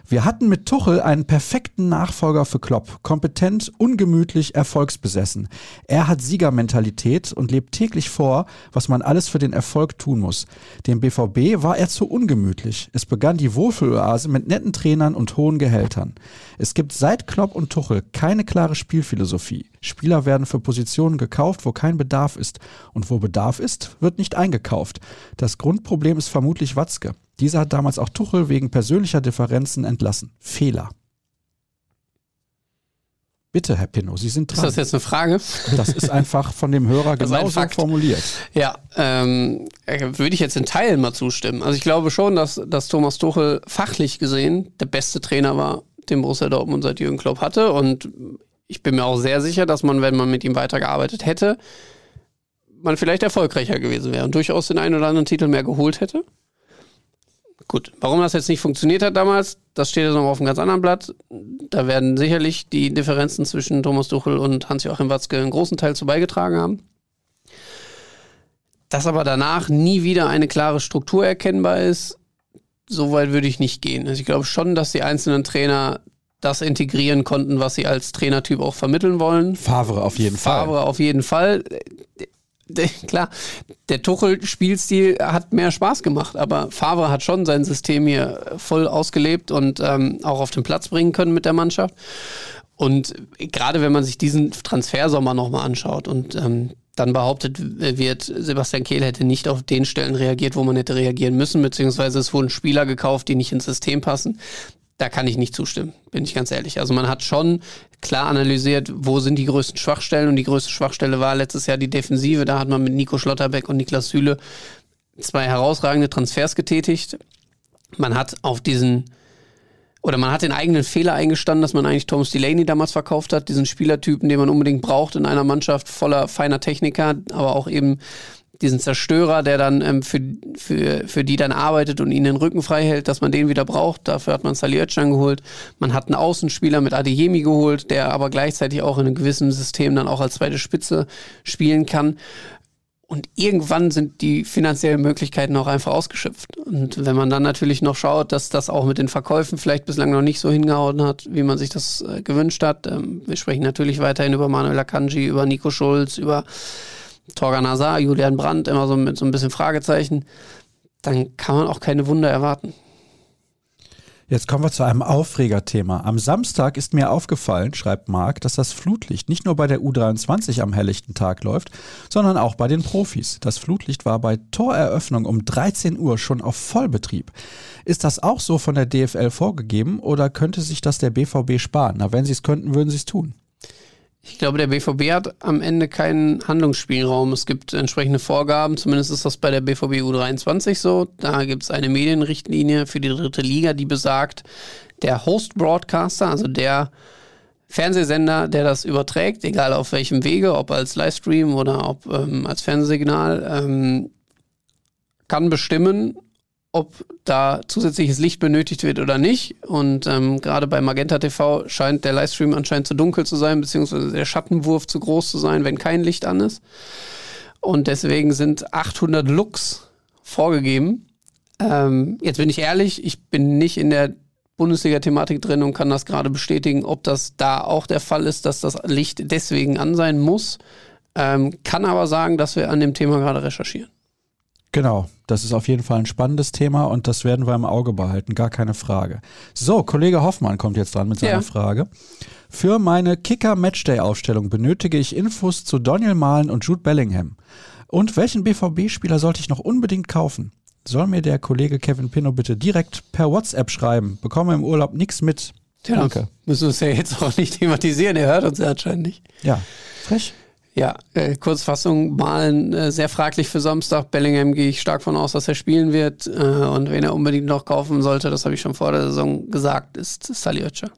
[SPEAKER 1] Wir hatten mit Tuchel einen perfekten Nachfolger für Klopp. Kompetent, ungemütlich, erfolgsbesessen. Er hat Siegermentalität und lebt täglich vor, was man alles für den Erfolg tun muss. Dem BVB war er zu ungemütlich. Es begann die Wohlfühloase mit netten Trainern und hohen Gehältern. Es gibt seit Klopp und Tuchel keine klare Spielphilosophie. Spieler werden für Positionen gekauft, wo kein Bedarf ist. Und wo Bedarf ist, wird nicht eingekauft. Das Grundproblem ist vermutlich Watzke. Dieser hat damals auch Tuchel wegen persönlicher Differenzen entlassen. Fehler. Bitte, Herr Pinno, Sie sind dran.
[SPEAKER 2] Ist das jetzt eine Frage?
[SPEAKER 1] Das ist einfach von dem Hörer genauso formuliert.
[SPEAKER 2] Ja, ähm, würde ich jetzt in Teilen mal zustimmen. Also ich glaube schon, dass, dass Thomas Tuchel fachlich gesehen der beste Trainer war, den Borussia Dortmund seit Jürgen Klopp hatte. Und ich bin mir auch sehr sicher, dass man, wenn man mit ihm weitergearbeitet hätte, man vielleicht erfolgreicher gewesen wäre und durchaus den einen oder anderen Titel mehr geholt hätte. Gut, warum das jetzt nicht funktioniert hat damals, das steht jetzt noch auf einem ganz anderen Blatt. Da werden sicherlich die Differenzen zwischen Thomas Duchel und Hans-Joachim Watzke einen großen Teil zu beigetragen haben. Dass aber danach nie wieder eine klare Struktur erkennbar ist, so weit würde ich nicht gehen. Also ich glaube schon, dass die einzelnen Trainer das integrieren konnten, was sie als Trainertyp auch vermitteln wollen.
[SPEAKER 1] Favre auf jeden Fall.
[SPEAKER 2] Favre auf jeden Fall klar, der Tuchel-Spielstil hat mehr Spaß gemacht, aber Favre hat schon sein System hier voll ausgelebt und ähm, auch auf den Platz bringen können mit der Mannschaft. Und gerade wenn man sich diesen Transfersommer nochmal anschaut und ähm, dann behauptet wird, Sebastian Kehl hätte nicht auf den Stellen reagiert, wo man hätte reagieren müssen, beziehungsweise es wurden Spieler gekauft, die nicht ins System passen da kann ich nicht zustimmen, bin ich ganz ehrlich. Also man hat schon klar analysiert, wo sind die größten Schwachstellen und die größte Schwachstelle war letztes Jahr die Defensive. Da hat man mit Nico Schlotterbeck und Niklas Süle zwei herausragende Transfers getätigt. Man hat auf diesen oder man hat den eigenen Fehler eingestanden, dass man eigentlich Thomas Delaney damals verkauft hat, diesen Spielertypen, den man unbedingt braucht in einer Mannschaft voller feiner Techniker, aber auch eben diesen Zerstörer, der dann ähm, für, für, für die dann arbeitet und ihnen den Rücken frei hält, dass man den wieder braucht. Dafür hat man Sali Özcan geholt. Man hat einen Außenspieler mit Adeyemi geholt, der aber gleichzeitig auch in einem gewissen System dann auch als zweite Spitze spielen kann. Und irgendwann sind die finanziellen Möglichkeiten auch einfach ausgeschöpft. Und wenn man dann natürlich noch schaut, dass das auch mit den Verkäufen vielleicht bislang noch nicht so hingehauen hat, wie man sich das äh, gewünscht hat. Ähm, wir sprechen natürlich weiterhin über Manuel Akanji, über Nico Schulz, über Torgan Hazard, Julian Brandt, immer so mit so ein bisschen Fragezeichen. Dann kann man auch keine Wunder erwarten.
[SPEAKER 1] Jetzt kommen wir zu einem Aufregerthema. Am Samstag ist mir aufgefallen, schreibt Marc, dass das Flutlicht nicht nur bei der U23 am helllichten Tag läuft, sondern auch bei den Profis. Das Flutlicht war bei Toreröffnung um 13 Uhr schon auf Vollbetrieb. Ist das auch so von der DFL vorgegeben oder könnte sich das der BVB sparen? Na, wenn sie es könnten, würden sie es tun.
[SPEAKER 2] Ich glaube, der BVB hat am Ende keinen Handlungsspielraum. Es gibt entsprechende Vorgaben, zumindest ist das bei der BVB U23 so. Da gibt es eine Medienrichtlinie für die dritte Liga, die besagt, der Host-Broadcaster, also der Fernsehsender, der das überträgt, egal auf welchem Wege, ob als Livestream oder ob ähm, als Fernsehsignal, ähm, kann bestimmen, ob da zusätzliches Licht benötigt wird oder nicht. Und ähm, gerade bei Magenta TV scheint der Livestream anscheinend zu dunkel zu sein, beziehungsweise der Schattenwurf zu groß zu sein, wenn kein Licht an ist. Und deswegen sind 800 Lux vorgegeben. Ähm, jetzt bin ich ehrlich, ich bin nicht in der Bundesliga-Thematik drin und kann das gerade bestätigen, ob das da auch der Fall ist, dass das Licht deswegen an sein muss. Ähm, kann aber sagen, dass wir an dem Thema gerade recherchieren.
[SPEAKER 1] Genau, das ist auf jeden Fall ein spannendes Thema und das werden wir im Auge behalten, gar keine Frage. So, Kollege Hoffmann kommt jetzt dran mit seiner ja. Frage. Für meine Kicker-Matchday-Aufstellung benötige ich Infos zu Daniel Mahlen und Jude Bellingham. Und welchen BVB-Spieler sollte ich noch unbedingt kaufen? Soll mir der Kollege Kevin Pino bitte direkt per WhatsApp schreiben? Bekomme im Urlaub nichts mit.
[SPEAKER 2] Tja, Danke. Müssen wir es ja jetzt auch nicht thematisieren, er hört uns ja anscheinend nicht.
[SPEAKER 1] Ja, frech.
[SPEAKER 2] Ja, äh, Kurzfassung, Malen äh, sehr fraglich für Samstag. Bellingham gehe ich stark von aus, dass er spielen wird. Äh, und wen er unbedingt noch kaufen sollte, das habe ich schon vor der Saison gesagt, ist Oetscher.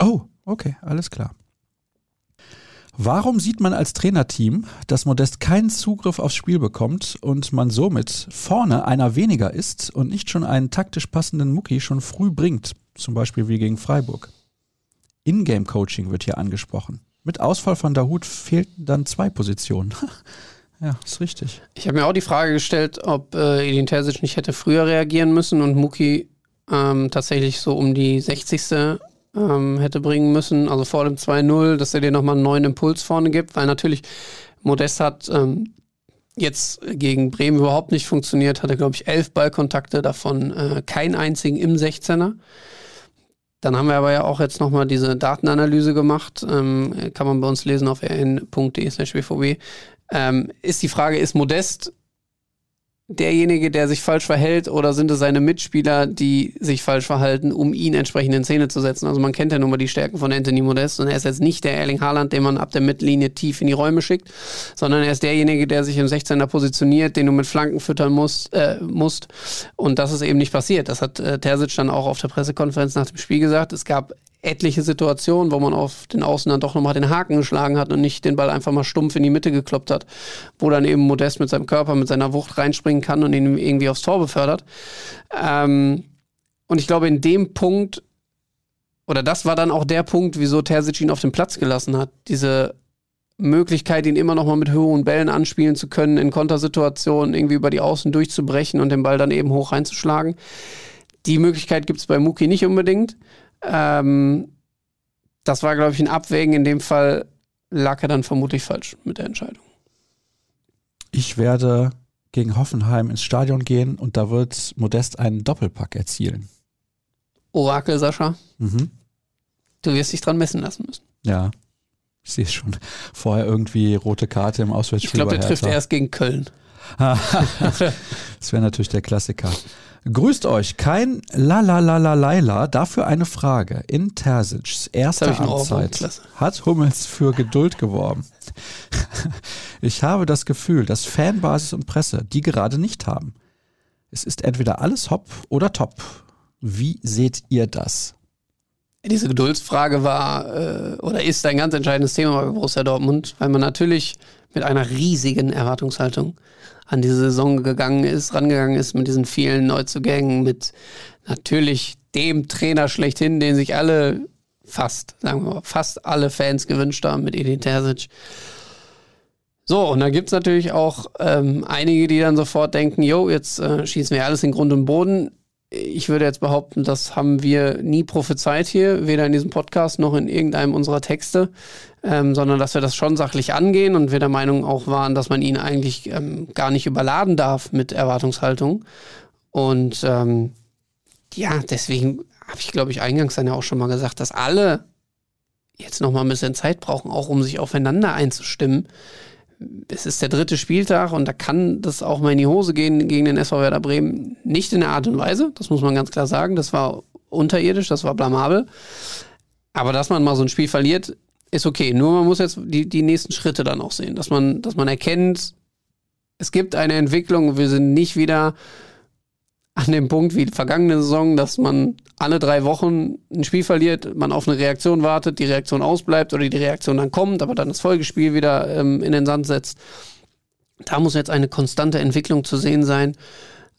[SPEAKER 1] Oh, okay, alles klar. Warum sieht man als Trainerteam, dass Modest keinen Zugriff aufs Spiel bekommt und man somit vorne einer weniger ist und nicht schon einen taktisch passenden Mucki schon früh bringt, zum Beispiel wie gegen Freiburg? Ingame-Coaching wird hier angesprochen. Mit Ausfall von Dahut fehlten dann zwei Positionen. (laughs) ja, ist richtig.
[SPEAKER 2] Ich habe mir auch die Frage gestellt, ob äh, Edin Terzic nicht hätte früher reagieren müssen und Muki ähm, tatsächlich so um die 60. Ähm, hätte bringen müssen, also vor dem 2-0, dass er dir nochmal einen neuen Impuls vorne gibt, weil natürlich Modest hat ähm, jetzt gegen Bremen überhaupt nicht funktioniert, hatte, glaube ich, elf Ballkontakte, davon äh, keinen einzigen im 16er. Dann haben wir aber ja auch jetzt nochmal diese Datenanalyse gemacht. Ähm, kann man bei uns lesen auf rn.de slash bvb. Ähm, ist die Frage, ist Modest derjenige, der sich falsch verhält oder sind es seine Mitspieler, die sich falsch verhalten, um ihn entsprechend in Szene zu setzen? Also man kennt ja nun mal die Stärken von Anthony Modest und er ist jetzt nicht der Erling Haaland, den man ab der Mittellinie tief in die Räume schickt, sondern er ist derjenige, der sich im 16er positioniert, den du mit Flanken füttern musst, äh, musst. und das ist eben nicht passiert. Das hat äh, Terzic dann auch auf der Pressekonferenz nach dem Spiel gesagt. Es gab etliche Situationen, wo man auf den Außen dann doch nochmal den Haken geschlagen hat und nicht den Ball einfach mal stumpf in die Mitte gekloppt hat, wo dann eben Modest mit seinem Körper, mit seiner Wucht reinspringen kann und ihn irgendwie aufs Tor befördert. Ähm, und ich glaube, in dem Punkt, oder das war dann auch der Punkt, wieso Terzic ihn auf den Platz gelassen hat. Diese Möglichkeit, ihn immer noch mal mit hohen Bällen anspielen zu können, in Kontersituationen irgendwie über die Außen durchzubrechen und den Ball dann eben hoch reinzuschlagen. Die Möglichkeit gibt es bei Muki nicht unbedingt. Ähm, das war, glaube ich, ein Abwägen. In dem Fall lag er dann vermutlich falsch mit der Entscheidung.
[SPEAKER 1] Ich werde gegen Hoffenheim ins Stadion gehen und da wird Modest einen Doppelpack erzielen.
[SPEAKER 2] Orakel, Sascha. Mhm. Du wirst dich dran messen lassen müssen.
[SPEAKER 1] Ja. Ich sehe es schon. Vorher irgendwie rote Karte im Auswärtsspiel.
[SPEAKER 2] Ich glaube, der trifft erst gegen Köln. (laughs)
[SPEAKER 1] das wäre natürlich der Klassiker. Grüßt euch, kein La La La La Laila, dafür eine Frage. In Tersic's erster Amtszeit hat Hummels für Geduld geworben. (laughs) ich habe das Gefühl, dass Fanbasis und Presse die gerade nicht haben. Es ist entweder alles hopp oder top. Wie seht ihr das?
[SPEAKER 2] Diese Geduldsfrage war äh, oder ist ein ganz entscheidendes Thema bei Borussia Dortmund, weil man natürlich mit einer riesigen Erwartungshaltung an diese Saison gegangen ist, rangegangen ist mit diesen vielen Neuzugängen, mit natürlich dem Trainer schlechthin, den sich alle fast, sagen wir mal, fast alle Fans gewünscht haben mit Edin Terzic. So, und da gibt es natürlich auch ähm, einige, die dann sofort denken, jo, jetzt äh, schießen wir alles in Grund und Boden. Ich würde jetzt behaupten, das haben wir nie prophezeit hier, weder in diesem Podcast noch in irgendeinem unserer Texte, ähm, sondern dass wir das schon sachlich angehen und wir der Meinung auch waren, dass man ihn eigentlich ähm, gar nicht überladen darf mit Erwartungshaltung. Und ähm, ja, deswegen habe ich, glaube ich, eingangs dann ja auch schon mal gesagt, dass alle jetzt noch mal ein bisschen Zeit brauchen, auch um sich aufeinander einzustimmen es ist der dritte Spieltag und da kann das auch mal in die Hose gehen gegen den SV Werder Bremen. Nicht in der Art und Weise, das muss man ganz klar sagen. Das war unterirdisch, das war blamabel. Aber dass man mal so ein Spiel verliert, ist okay. Nur man muss jetzt die, die nächsten Schritte dann auch sehen, dass man, dass man erkennt, es gibt eine Entwicklung, wir sind nicht wieder an dem Punkt wie die vergangene Saison, dass man alle drei Wochen ein Spiel verliert, man auf eine Reaktion wartet, die Reaktion ausbleibt oder die Reaktion dann kommt, aber dann das Folgespiel wieder ähm, in den Sand setzt. Da muss jetzt eine konstante Entwicklung zu sehen sein.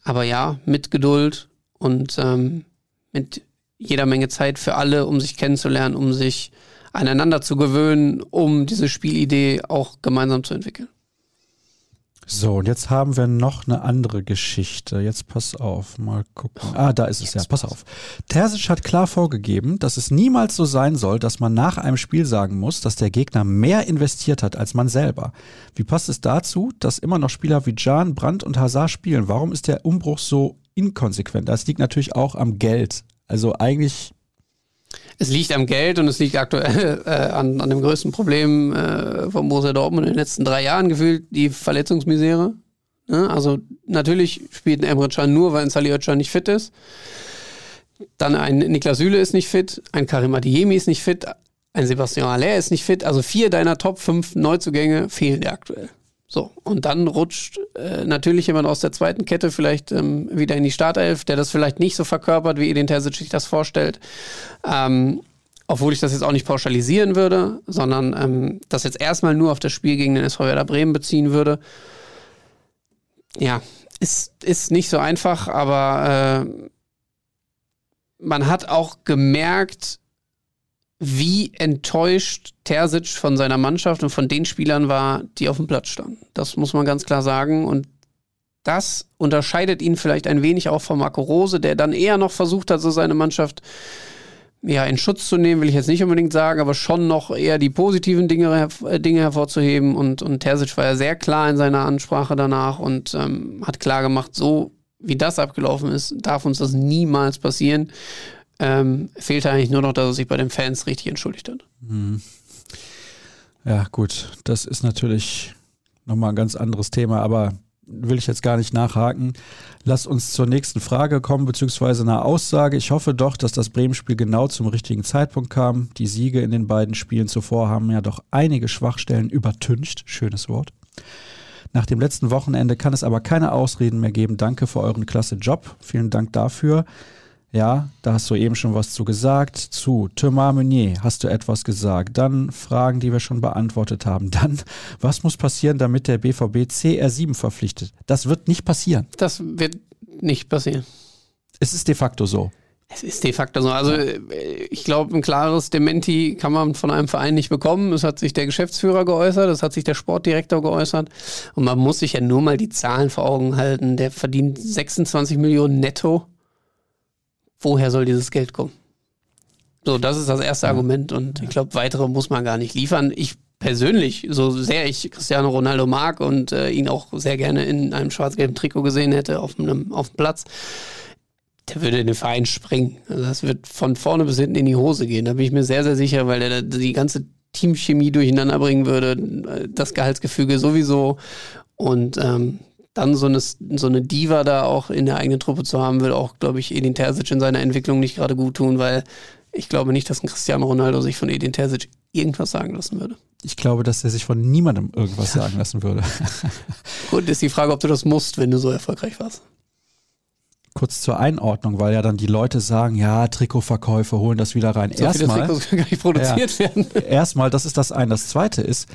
[SPEAKER 2] Aber ja, mit Geduld und ähm, mit jeder Menge Zeit für alle, um sich kennenzulernen, um sich aneinander zu gewöhnen, um diese Spielidee auch gemeinsam zu entwickeln.
[SPEAKER 1] So, und jetzt haben wir noch eine andere Geschichte. Jetzt pass auf, mal gucken. Ah, da ist es ja. Pass auf. Terzic hat klar vorgegeben, dass es niemals so sein soll, dass man nach einem Spiel sagen muss, dass der Gegner mehr investiert hat als man selber. Wie passt es dazu, dass immer noch Spieler wie Jan, Brandt und Hazard spielen? Warum ist der Umbruch so inkonsequent? Das liegt natürlich auch am Geld. Also eigentlich
[SPEAKER 2] es liegt am Geld und es liegt aktuell (laughs) äh, an, an dem größten Problem äh, von Borussia Dortmund in den letzten drei Jahren gefühlt, die Verletzungsmisere. Ne? Also natürlich spielt ein Emre Can nur, weil ein Salih nicht fit ist. Dann ein Niklas Süle ist nicht fit, ein Karim Adiemi ist nicht fit, ein Sebastian Aller ist nicht fit. Also vier deiner Top 5 Neuzugänge fehlen dir aktuell. So, und dann rutscht äh, natürlich jemand aus der zweiten Kette vielleicht ähm, wieder in die Startelf, der das vielleicht nicht so verkörpert, wie Edin Terzic sich das vorstellt. Ähm, obwohl ich das jetzt auch nicht pauschalisieren würde, sondern ähm, das jetzt erstmal nur auf das Spiel gegen den SV Werder Bremen beziehen würde. Ja, ist, ist nicht so einfach, aber äh, man hat auch gemerkt, wie enttäuscht Terzic von seiner Mannschaft und von den Spielern war, die auf dem Platz standen. Das muss man ganz klar sagen. Und das unterscheidet ihn vielleicht ein wenig auch von Marco Rose, der dann eher noch versucht hat, so seine Mannschaft ja, in Schutz zu nehmen, will ich jetzt nicht unbedingt sagen, aber schon noch eher die positiven Dinge, äh, Dinge hervorzuheben. Und, und Terzic war ja sehr klar in seiner Ansprache danach und ähm, hat klar gemacht, so wie das abgelaufen ist, darf uns das niemals passieren ähm, fehlte eigentlich nur noch, dass er sich bei den Fans richtig entschuldigt hat. Mhm.
[SPEAKER 1] Ja, gut, das ist natürlich nochmal ein ganz anderes Thema, aber will ich jetzt gar nicht nachhaken. Lass uns zur nächsten Frage kommen, beziehungsweise einer Aussage. Ich hoffe doch, dass das Bremen-Spiel genau zum richtigen Zeitpunkt kam. Die Siege in den beiden Spielen zuvor haben ja doch einige Schwachstellen übertüncht. Schönes Wort. Nach dem letzten Wochenende kann es aber keine Ausreden mehr geben. Danke für euren klasse Job. Vielen Dank dafür. Ja, da hast du eben schon was zu gesagt. Zu Thomas Meunier hast du etwas gesagt. Dann Fragen, die wir schon beantwortet haben. (laughs) Dann, was muss passieren, damit der BVB CR7 verpflichtet? Das wird nicht passieren.
[SPEAKER 2] Das wird nicht passieren.
[SPEAKER 1] Es ist de facto so.
[SPEAKER 2] Es ist de facto so. Also ich glaube, ein klares Dementi kann man von einem Verein nicht bekommen. Es hat sich der Geschäftsführer geäußert, es hat sich der Sportdirektor geäußert. Und man muss sich ja nur mal die Zahlen vor Augen halten. Der verdient 26 Millionen netto woher soll dieses Geld kommen? So, das ist das erste. Argument und ich glaube, weitere muss man gar nicht liefern. Ich persönlich, so sehr ich Cristiano Ronaldo mag und äh, ihn auch sehr gerne in einem schwarz-gelben Trikot gesehen hätte auf einem auf dem Platz, der würde in den Verein springen. Also das wird von vorne bis hinten in die Hose gehen. Da bin ich mir sehr, sehr sicher, weil er die ganze Teamchemie durcheinander bringen würde, das Gehaltsgefüge sowieso. Und ähm, dann so eine, so eine Diva da auch in der eigenen Truppe zu haben, will auch, glaube ich, Edin Terzic in seiner Entwicklung nicht gerade gut tun, weil ich glaube nicht, dass ein Cristiano Ronaldo sich von Edin Terzic irgendwas sagen lassen würde.
[SPEAKER 1] Ich glaube, dass er sich von niemandem irgendwas sagen lassen würde. (laughs)
[SPEAKER 2] Gut, ist die Frage, ob du das musst, wenn du so erfolgreich warst.
[SPEAKER 1] Kurz zur Einordnung, weil ja dann die Leute sagen, ja, Trikotverkäufe holen das wieder rein.
[SPEAKER 2] So erstmal, Trikots (laughs) gar nicht produziert ja, werden.
[SPEAKER 1] Erstmal, das ist das eine. Das zweite ist,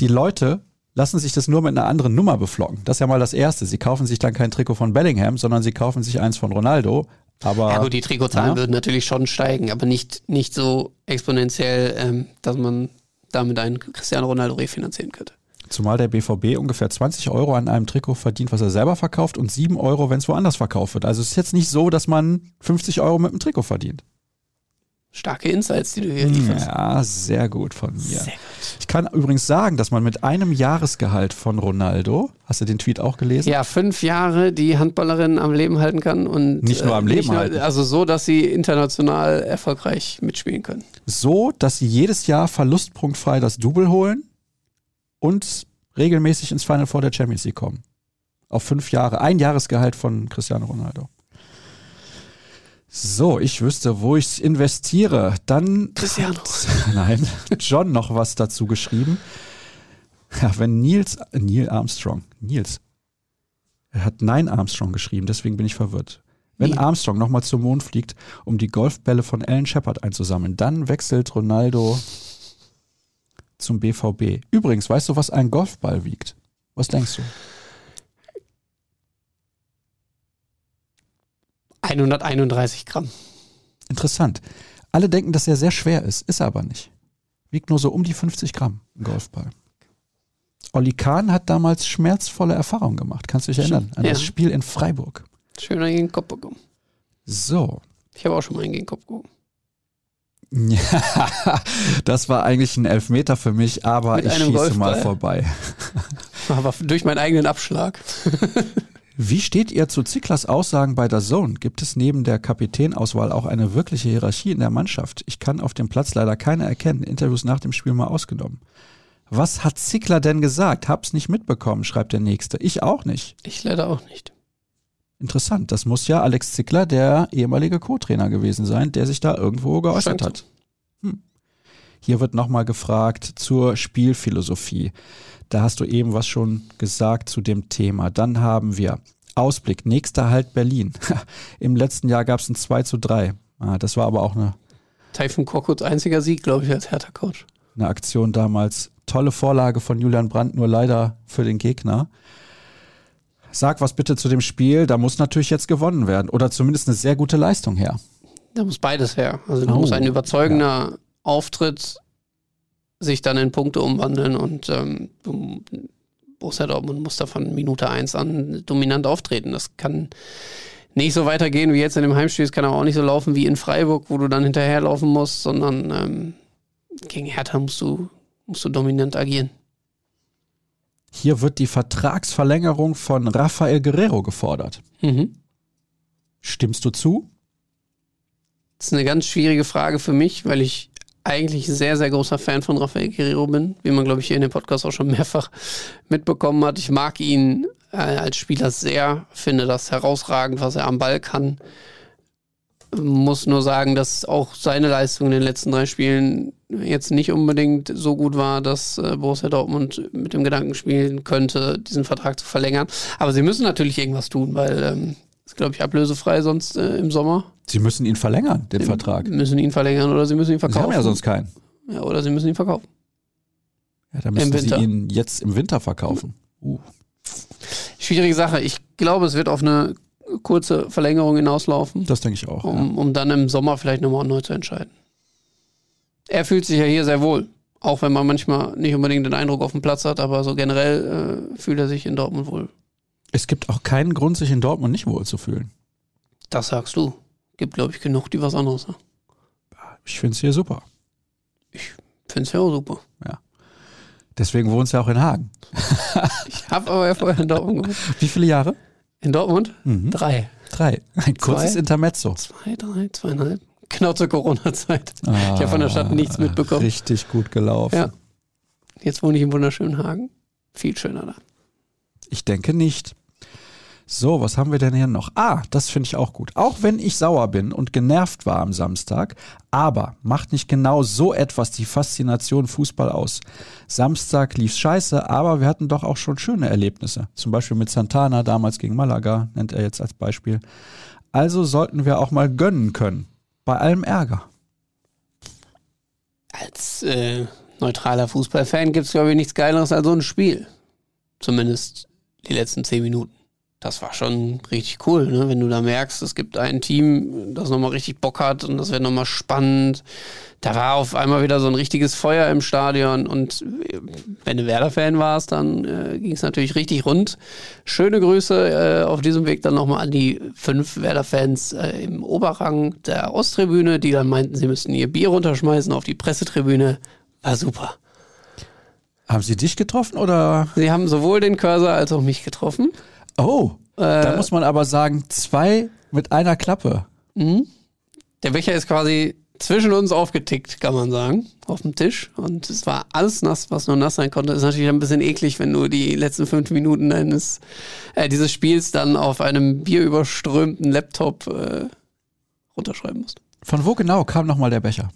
[SPEAKER 1] die Leute lassen sich das nur mit einer anderen Nummer beflocken. Das ist ja mal das Erste. Sie kaufen sich dann kein Trikot von Bellingham, sondern sie kaufen sich eins von Ronaldo. Aber,
[SPEAKER 2] ja gut, die Trikotzahlen ja. würden natürlich schon steigen, aber nicht, nicht so exponentiell, ähm, dass man damit einen Cristiano Ronaldo refinanzieren könnte.
[SPEAKER 1] Zumal der BVB ungefähr 20 Euro an einem Trikot verdient, was er selber verkauft und 7 Euro, wenn es woanders verkauft wird. Also es ist jetzt nicht so, dass man 50 Euro mit dem Trikot verdient.
[SPEAKER 2] Starke Insights, die du hier lieferst.
[SPEAKER 1] Ja, sehr gut von mir. Sehr gut. Ich kann übrigens sagen, dass man mit einem Jahresgehalt von Ronaldo, hast du den Tweet auch gelesen?
[SPEAKER 2] Ja, fünf Jahre die Handballerin am Leben halten kann und
[SPEAKER 1] nicht nur am äh, Leben nur, halten.
[SPEAKER 2] Also so, dass sie international erfolgreich mitspielen können.
[SPEAKER 1] So, dass sie jedes Jahr verlustpunktfrei das Double holen und regelmäßig ins Final Four der Champions League kommen. Auf fünf Jahre. Ein Jahresgehalt von Cristiano Ronaldo. So, ich wüsste, wo ich investiere. Dann
[SPEAKER 2] Cristiano.
[SPEAKER 1] Hat, (laughs) nein, John noch was dazu geschrieben. Ja, wenn Nils, Neil Armstrong, Nils, er hat Nein Armstrong geschrieben, deswegen bin ich verwirrt. Wenn nee. Armstrong nochmal zum Mond fliegt, um die Golfbälle von Alan Shepard einzusammeln, dann wechselt Ronaldo zum BVB. Übrigens, weißt du, was ein Golfball wiegt? Was denkst du?
[SPEAKER 2] 131 Gramm.
[SPEAKER 1] Interessant. Alle denken, dass er sehr schwer ist, ist er aber nicht. Wiegt nur so um die 50 Gramm, ein Golfball. Olli Kahn hat damals schmerzvolle Erfahrungen gemacht. Kannst du dich erinnern? An ja. das Spiel in Freiburg.
[SPEAKER 2] Schön einen gegen den Kopf bekommen.
[SPEAKER 1] So.
[SPEAKER 2] Ich habe auch schon mal einen gegen den Kopf bekommen. (laughs)
[SPEAKER 1] Ja, das war eigentlich ein Elfmeter für mich, aber Mit ich schieße Golfball. mal vorbei. (laughs)
[SPEAKER 2] Aber durch meinen eigenen Abschlag. (laughs)
[SPEAKER 1] Wie steht ihr zu Zicklers Aussagen bei der Zone? Gibt es neben der Kapitänauswahl auch eine wirkliche Hierarchie in der Mannschaft? Ich kann auf dem Platz leider keine erkennen. Interviews nach dem Spiel mal ausgenommen. Was hat Zickler denn gesagt? Hab's nicht mitbekommen, schreibt der Nächste. Ich auch nicht.
[SPEAKER 2] Ich leider auch nicht.
[SPEAKER 1] Interessant. Das muss ja Alex Zickler, der ehemalige Co-Trainer gewesen sein, der sich da irgendwo geäußert Scheint. hat. Hm. Hier wird nochmal gefragt zur Spielphilosophie. Da hast du eben was schon gesagt zu dem Thema. Dann haben wir Ausblick, nächster Halt Berlin. (laughs) Im letzten Jahr gab es ein 2 zu 3. Ah, das war aber auch eine.
[SPEAKER 2] Taifun Korkuts einziger Sieg, glaube ich, als Hertha-Coach.
[SPEAKER 1] Eine Aktion damals. Tolle Vorlage von Julian Brandt, nur leider für den Gegner. Sag was bitte zu dem Spiel. Da muss natürlich jetzt gewonnen werden. Oder zumindest eine sehr gute Leistung her.
[SPEAKER 2] Da muss beides her. Also da oh, muss ein überzeugender ja. Auftritt sich dann in Punkte umwandeln und ähm, Borussia Dortmund muss da von Minute 1 an dominant auftreten. Das kann nicht so weitergehen wie jetzt in dem Heimspiel. Es kann aber auch nicht so laufen wie in Freiburg, wo du dann hinterherlaufen musst, sondern ähm, gegen Hertha musst du, musst du dominant agieren.
[SPEAKER 1] Hier wird die Vertragsverlängerung von Rafael Guerrero gefordert. Mhm. Stimmst du zu?
[SPEAKER 2] Das ist eine ganz schwierige Frage für mich, weil ich eigentlich sehr, sehr großer Fan von Rafael Guerrero bin, wie man, glaube ich, hier in dem Podcast auch schon mehrfach mitbekommen hat. Ich mag ihn äh, als Spieler sehr, finde das herausragend, was er am Ball kann. Muss nur sagen, dass auch seine Leistung in den letzten drei Spielen jetzt nicht unbedingt so gut war, dass äh, Borussia Dortmund mit dem Gedanken spielen könnte, diesen Vertrag zu verlängern. Aber sie müssen natürlich irgendwas tun, weil ähm, ist, glaube ich, ablösefrei sonst äh, im Sommer.
[SPEAKER 1] Sie müssen ihn verlängern, den
[SPEAKER 2] sie
[SPEAKER 1] Vertrag.
[SPEAKER 2] müssen ihn verlängern oder sie müssen ihn verkaufen. Sie haben
[SPEAKER 1] ja sonst keinen.
[SPEAKER 2] Ja, oder sie müssen ihn verkaufen.
[SPEAKER 1] Ja, dann müssen sie ihn jetzt im Winter verkaufen. Uh.
[SPEAKER 2] Schwierige Sache. Ich glaube, es wird auf eine kurze Verlängerung hinauslaufen.
[SPEAKER 1] Das denke ich auch.
[SPEAKER 2] Um, ja. um dann im Sommer vielleicht nochmal neu zu entscheiden. Er fühlt sich ja hier sehr wohl. Auch wenn man manchmal nicht unbedingt den Eindruck auf dem Platz hat, aber so generell äh, fühlt er sich in Dortmund wohl.
[SPEAKER 1] Es gibt auch keinen Grund, sich in Dortmund nicht wohl zu fühlen.
[SPEAKER 2] Das sagst du. Gibt, glaube ich, genug, die was anderes sagen.
[SPEAKER 1] Ich finde es hier super.
[SPEAKER 2] Ich finde es ja auch super.
[SPEAKER 1] Ja. Deswegen wohnst du ja auch in Hagen. (laughs)
[SPEAKER 2] ich habe aber ja vorher in Dortmund gewohnt.
[SPEAKER 1] Wie viele Jahre?
[SPEAKER 2] In Dortmund? Mhm. Drei.
[SPEAKER 1] Drei. Ein kurzes zwei, Intermezzo.
[SPEAKER 2] Zwei, drei, zweieinhalb. Genau zur Corona-Zeit. Ah, ich habe von der Stadt nichts mitbekommen.
[SPEAKER 1] Richtig gut gelaufen. Ja.
[SPEAKER 2] Jetzt wohne ich im wunderschönen Hagen. Viel schöner da.
[SPEAKER 1] Ich denke nicht. So, was haben wir denn hier noch? Ah, das finde ich auch gut. Auch wenn ich sauer bin und genervt war am Samstag, aber macht nicht genau so etwas die Faszination Fußball aus. Samstag lief's scheiße, aber wir hatten doch auch schon schöne Erlebnisse. Zum Beispiel mit Santana damals gegen Malaga, nennt er jetzt als Beispiel. Also sollten wir auch mal gönnen können. Bei allem Ärger.
[SPEAKER 2] Als äh, neutraler Fußballfan gibt es, glaube ich, nichts Geileres als so ein Spiel. Zumindest die letzten zehn Minuten das war schon richtig cool, ne? wenn du da merkst, es gibt ein Team, das nochmal richtig Bock hat und das wird nochmal spannend. Da war auf einmal wieder so ein richtiges Feuer im Stadion und äh, wenn du Werder-Fan warst, dann äh, ging es natürlich richtig rund. Schöne Grüße äh, auf diesem Weg dann nochmal an die fünf Werder-Fans äh, im Oberrang der Osttribüne, die dann meinten, sie müssten ihr Bier runterschmeißen auf die Pressetribüne. War super.
[SPEAKER 1] Haben sie dich getroffen oder?
[SPEAKER 2] Sie haben sowohl den Cursor als auch mich getroffen.
[SPEAKER 1] Oh, äh, da muss man aber sagen, zwei mit einer Klappe.
[SPEAKER 2] Mhm. Der Becher ist quasi zwischen uns aufgetickt, kann man sagen, auf dem Tisch. Und es war alles nass, was nur nass sein konnte. Ist natürlich ein bisschen eklig, wenn du die letzten fünf Minuten eines, äh, dieses Spiels dann auf einem bierüberströmten Laptop äh, runterschreiben musst.
[SPEAKER 1] Von wo genau kam nochmal der Becher?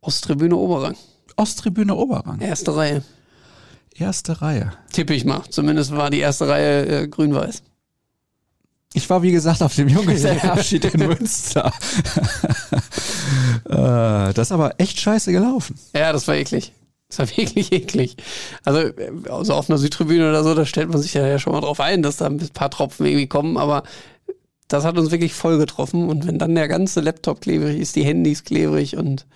[SPEAKER 2] Osttribüne Oberrang.
[SPEAKER 1] Osttribüne Oberrang.
[SPEAKER 2] Erste Reihe.
[SPEAKER 1] Erste Reihe.
[SPEAKER 2] Tippe ich mal. Zumindest war die erste Reihe äh, grün-weiß.
[SPEAKER 1] Ich war, wie gesagt, auf dem Junggesellenabschied (laughs) in Münster. (laughs) äh, das ist aber echt scheiße gelaufen.
[SPEAKER 2] Ja, das war eklig. Das war (laughs) wirklich eklig. Also, also auf einer Südtribüne oder so, da stellt man sich ja schon mal drauf ein, dass da ein paar Tropfen irgendwie kommen, aber das hat uns wirklich voll getroffen. Und wenn dann der ganze Laptop klebrig ist, die Handys klebrig und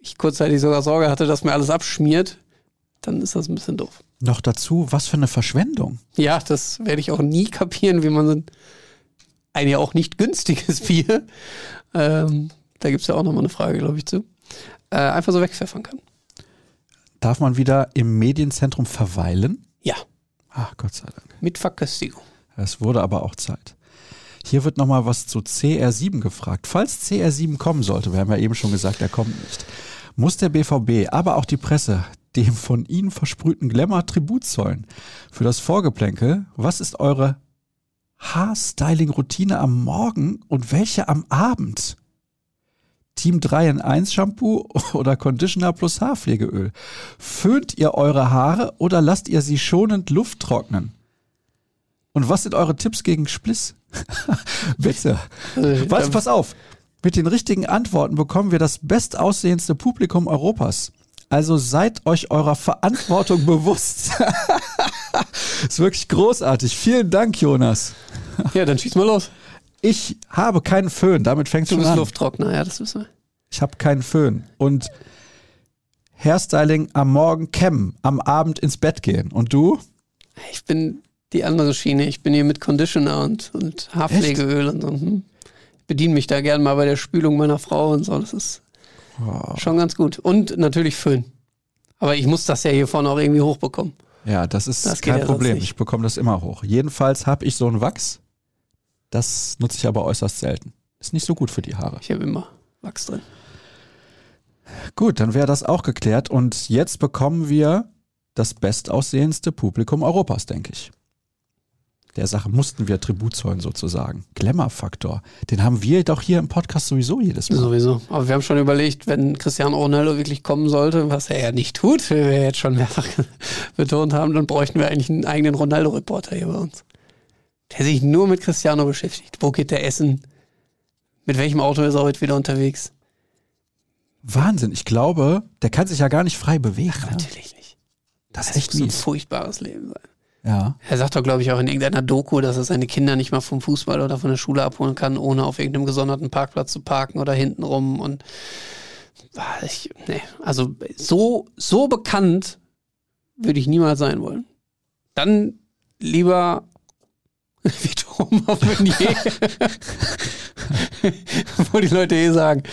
[SPEAKER 2] ich kurzzeitig sogar Sorge hatte, dass mir alles abschmiert, dann ist das ein bisschen doof.
[SPEAKER 1] Noch dazu, was für eine Verschwendung.
[SPEAKER 2] Ja, das werde ich auch nie kapieren, wie man so ein ja auch nicht günstiges (laughs) Bier, ähm, da gibt es ja auch nochmal eine Frage, glaube ich, zu, äh, einfach so wegpfeffern kann.
[SPEAKER 1] Darf man wieder im Medienzentrum verweilen?
[SPEAKER 2] Ja.
[SPEAKER 1] Ach, Gott sei Dank.
[SPEAKER 2] Mit Verköstigung.
[SPEAKER 1] Es wurde aber auch Zeit. Hier wird nochmal was zu CR7 gefragt. Falls CR7 kommen sollte, wir haben ja eben schon gesagt, er kommt nicht, muss der BVB, aber auch die Presse dem von Ihnen versprühten Glamour Tribut zollen. Für das Vorgeplänkel, was ist eure Haarstyling-Routine am Morgen und welche am Abend? Team 3 in 1 Shampoo (laughs) oder Conditioner plus Haarpflegeöl? Föhnt ihr eure Haare oder lasst ihr sie schonend Luft trocknen? Und was sind eure Tipps gegen Spliss? (laughs) Bitte. Also, was, pass auf. Mit den richtigen Antworten bekommen wir das bestaussehendste Publikum Europas. Also seid euch eurer Verantwortung (laughs) bewusst. (laughs) ist wirklich großartig. Vielen Dank, Jonas.
[SPEAKER 2] Ja, dann schieß mal los.
[SPEAKER 1] Ich habe keinen Föhn, damit fängt schon an. Du bist
[SPEAKER 2] Lufttrockner, ja, das wissen wir.
[SPEAKER 1] Ich habe keinen Föhn. Und Hairstyling am Morgen kämmen, am Abend ins Bett gehen. Und du?
[SPEAKER 2] Ich bin die andere Schiene. Ich bin hier mit Conditioner und, und Haarpflegeöl Echt? und so. Hm. Ich bediene mich da gerne mal bei der Spülung meiner Frau und so. Das ist Oh. Schon ganz gut. Und natürlich Föhn. Aber ich muss das ja hier vorne auch irgendwie hochbekommen.
[SPEAKER 1] Ja, das ist das kein ja Problem. Ich bekomme das immer hoch. Jedenfalls habe ich so ein Wachs. Das nutze ich aber äußerst selten. Ist nicht so gut für die Haare.
[SPEAKER 2] Ich habe immer Wachs drin.
[SPEAKER 1] Gut, dann wäre das auch geklärt. Und jetzt bekommen wir das bestaussehendste Publikum Europas, denke ich der Sache mussten wir Tribut zollen sozusagen. Glamour-Faktor. Den haben wir doch hier im Podcast sowieso jedes Mal.
[SPEAKER 2] Sowieso. Aber wir haben schon überlegt, wenn Cristiano Ronaldo wirklich kommen sollte, was er ja nicht tut, wie wir jetzt schon mehrfach (laughs) betont haben, dann bräuchten wir eigentlich einen eigenen Ronaldo-Reporter hier bei uns. Der sich nur mit Cristiano beschäftigt. Wo geht der essen? Mit welchem Auto ist er heute wieder unterwegs?
[SPEAKER 1] Wahnsinn. Ich glaube, der kann sich ja gar nicht frei bewegen.
[SPEAKER 2] Ach, natürlich nicht.
[SPEAKER 1] Das, das ist echt
[SPEAKER 2] muss ein furchtbares Leben sein.
[SPEAKER 1] Ja.
[SPEAKER 2] Er sagt doch, glaube ich, auch in irgendeiner Doku, dass er seine Kinder nicht mal vom Fußball oder von der Schule abholen kann, ohne auf irgendeinem gesonderten Parkplatz zu parken oder hintenrum. Und ich, nee, also so, so bekannt würde ich niemals sein wollen. Dann lieber (laughs) wie Thomas Meunier. (laughs) Wo die Leute eh sagen,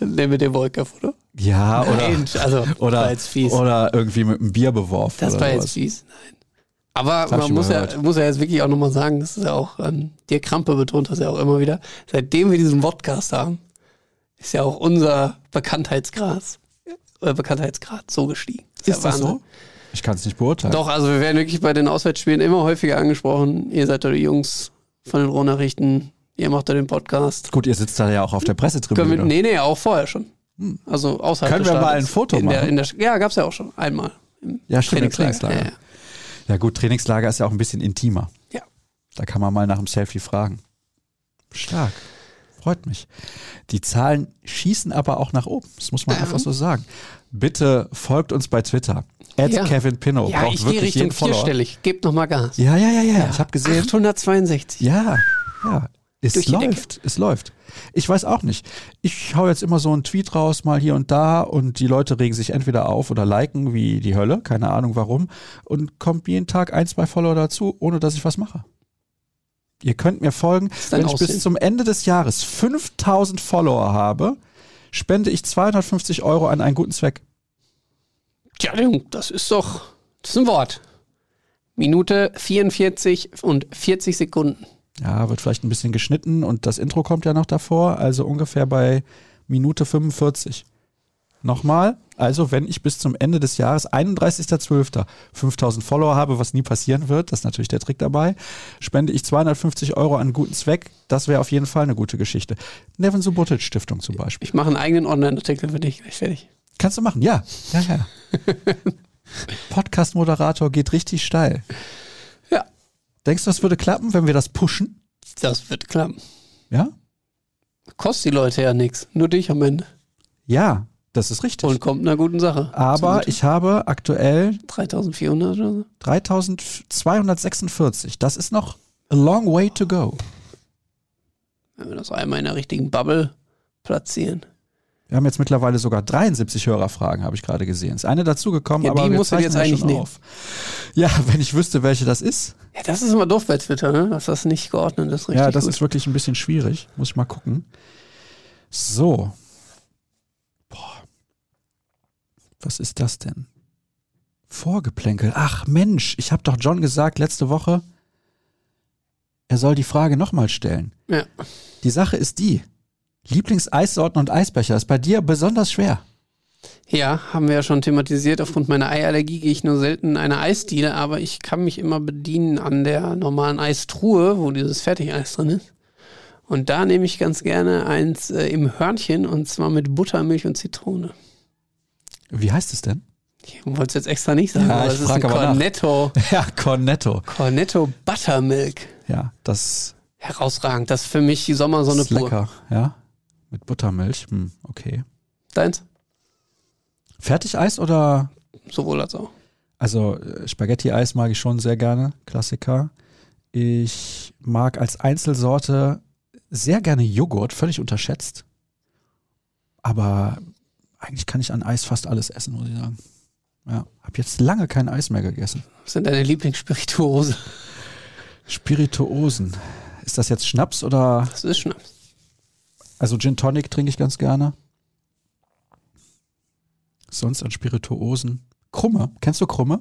[SPEAKER 2] nehmen wir den Wolker-Foto.
[SPEAKER 1] Ja, oder, Nein,
[SPEAKER 2] also,
[SPEAKER 1] oder, oder irgendwie mit einem Bier beworfen.
[SPEAKER 2] Das war jetzt fies. Nein. Aber man muss ja, muss ja jetzt wirklich auch nochmal sagen, das ist ja auch, ähm, dir Krampe betont das ja auch immer wieder, seitdem wir diesen Podcast haben, ist ja auch unser Bekanntheitsgrad, äh, Bekanntheitsgrad so gestiegen.
[SPEAKER 1] Ist, ist das so? Ich kann es nicht beurteilen.
[SPEAKER 2] Doch, also wir werden wirklich bei den Auswärtsspielen immer häufiger angesprochen. Ihr seid doch die Jungs von den Rohnachrichten, ihr macht da den Podcast.
[SPEAKER 1] Gut, ihr sitzt da ja auch auf der Pressetribüne.
[SPEAKER 2] Wir, nee, nee, auch vorher schon. Hm. Also außerhalb
[SPEAKER 1] Können wir mal ein Foto
[SPEAKER 2] in
[SPEAKER 1] machen?
[SPEAKER 2] Der, in der, ja, gab es ja auch schon einmal.
[SPEAKER 1] ja, stimmt, Trainingslager. Trainingslager. Ja, ja. Ja gut, Trainingslager ist ja auch ein bisschen intimer.
[SPEAKER 2] Ja.
[SPEAKER 1] Da kann man mal nach dem Selfie fragen. Stark. Freut mich. Die Zahlen schießen aber auch nach oben. Das muss man ähm. einfach so sagen. Bitte folgt uns bei Twitter. At ja. Kevin Pinnow.
[SPEAKER 2] Ja, ich gehe Richtung vierstellig. Gebt noch mal Gas.
[SPEAKER 1] Ja, ja, ja, ja. ja. Ich habe gesehen.
[SPEAKER 2] 862.
[SPEAKER 1] Ja, ja. Es läuft, es läuft. Ich weiß auch nicht. Ich hau jetzt immer so einen Tweet raus, mal hier und da, und die Leute regen sich entweder auf oder liken wie die Hölle, keine Ahnung warum, und kommt jeden Tag ein, zwei Follower dazu, ohne dass ich was mache. Ihr könnt mir folgen. Wenn ich Aussehen? bis zum Ende des Jahres 5000 Follower habe, spende ich 250 Euro an einen guten Zweck.
[SPEAKER 2] Tja, das ist doch, das ist ein Wort. Minute 44 und 40 Sekunden.
[SPEAKER 1] Ja, wird vielleicht ein bisschen geschnitten und das Intro kommt ja noch davor, also ungefähr bei Minute 45. Nochmal, also wenn ich bis zum Ende des Jahres, 31.12., 5000 Follower habe, was nie passieren wird, das ist natürlich der Trick dabei, spende ich 250 Euro an einen guten Zweck. Das wäre auf jeden Fall eine gute Geschichte. Nevin Subotic Stiftung zum Beispiel.
[SPEAKER 2] Ich mache einen eigenen Online-Artikel für dich, gleich fertig.
[SPEAKER 1] Kannst du machen, ja. Ja, ja. (laughs) Podcast-Moderator geht richtig steil. Denkst du, das würde klappen, wenn wir das pushen?
[SPEAKER 2] Das wird klappen.
[SPEAKER 1] Ja?
[SPEAKER 2] Kostet die Leute ja nichts. Nur dich am Ende.
[SPEAKER 1] Ja, das ist richtig.
[SPEAKER 2] Und kommt einer guten Sache.
[SPEAKER 1] Aber ich habe aktuell
[SPEAKER 2] 3400 oder so?
[SPEAKER 1] 3246. Das ist noch a long way to go.
[SPEAKER 2] Wenn wir das einmal in der richtigen Bubble platzieren.
[SPEAKER 1] Wir haben jetzt mittlerweile sogar 73 Hörerfragen, habe ich gerade gesehen. Ist eine dazugekommen, ja, aber wir muss jetzt eigentlich nicht auf. Ja, (laughs) wenn ich wüsste, welche das ist.
[SPEAKER 2] Ja, das ist immer doof bei Twitter, ne? dass das nicht geordnet ist.
[SPEAKER 1] Richtig ja, das gut. ist wirklich ein bisschen schwierig. Muss ich mal gucken. So, Was ist das denn? Vorgeplänkel. Ach Mensch, ich habe doch John gesagt letzte Woche, er soll die Frage nochmal stellen.
[SPEAKER 2] Ja.
[SPEAKER 1] Die Sache ist die, Lieblingseissorten und Eisbecher ist bei dir besonders schwer.
[SPEAKER 2] Ja, haben wir ja schon thematisiert. Aufgrund meiner Eiallergie gehe ich nur selten in eine Eisdiele, aber ich kann mich immer bedienen an der normalen Eistruhe, wo dieses Fertigeis drin ist. Und da nehme ich ganz gerne eins äh, im Hörnchen und zwar mit Buttermilch und Zitrone.
[SPEAKER 1] Wie heißt es denn?
[SPEAKER 2] Ich wollte es jetzt extra nicht sagen,
[SPEAKER 1] ja, aber
[SPEAKER 2] das ist ein
[SPEAKER 1] Cornetto. Nach. (laughs) Ja, Cornetto.
[SPEAKER 2] Cornetto Buttermilk.
[SPEAKER 1] Ja, das.
[SPEAKER 2] Herausragend. Das ist für mich die Sommersonne
[SPEAKER 1] ist pur. Lecker, ja. Mit Buttermilch. Hm, okay.
[SPEAKER 2] Deins?
[SPEAKER 1] Fertigeis oder?
[SPEAKER 2] Sowohl als auch.
[SPEAKER 1] Also äh, Spaghetti-Eis mag ich schon sehr gerne. Klassiker. Ich mag als Einzelsorte sehr gerne Joghurt, völlig unterschätzt. Aber eigentlich kann ich an Eis fast alles essen, muss ich sagen. Ja, habe jetzt lange kein Eis mehr gegessen.
[SPEAKER 2] Was sind deine Lieblingsspirituose?
[SPEAKER 1] Spirituosen. Ist das jetzt Schnaps oder?
[SPEAKER 2] Das ist Schnaps.
[SPEAKER 1] Also Gin Tonic trinke ich ganz gerne. Sonst an Spirituosen. Krumme. Kennst du Krumme?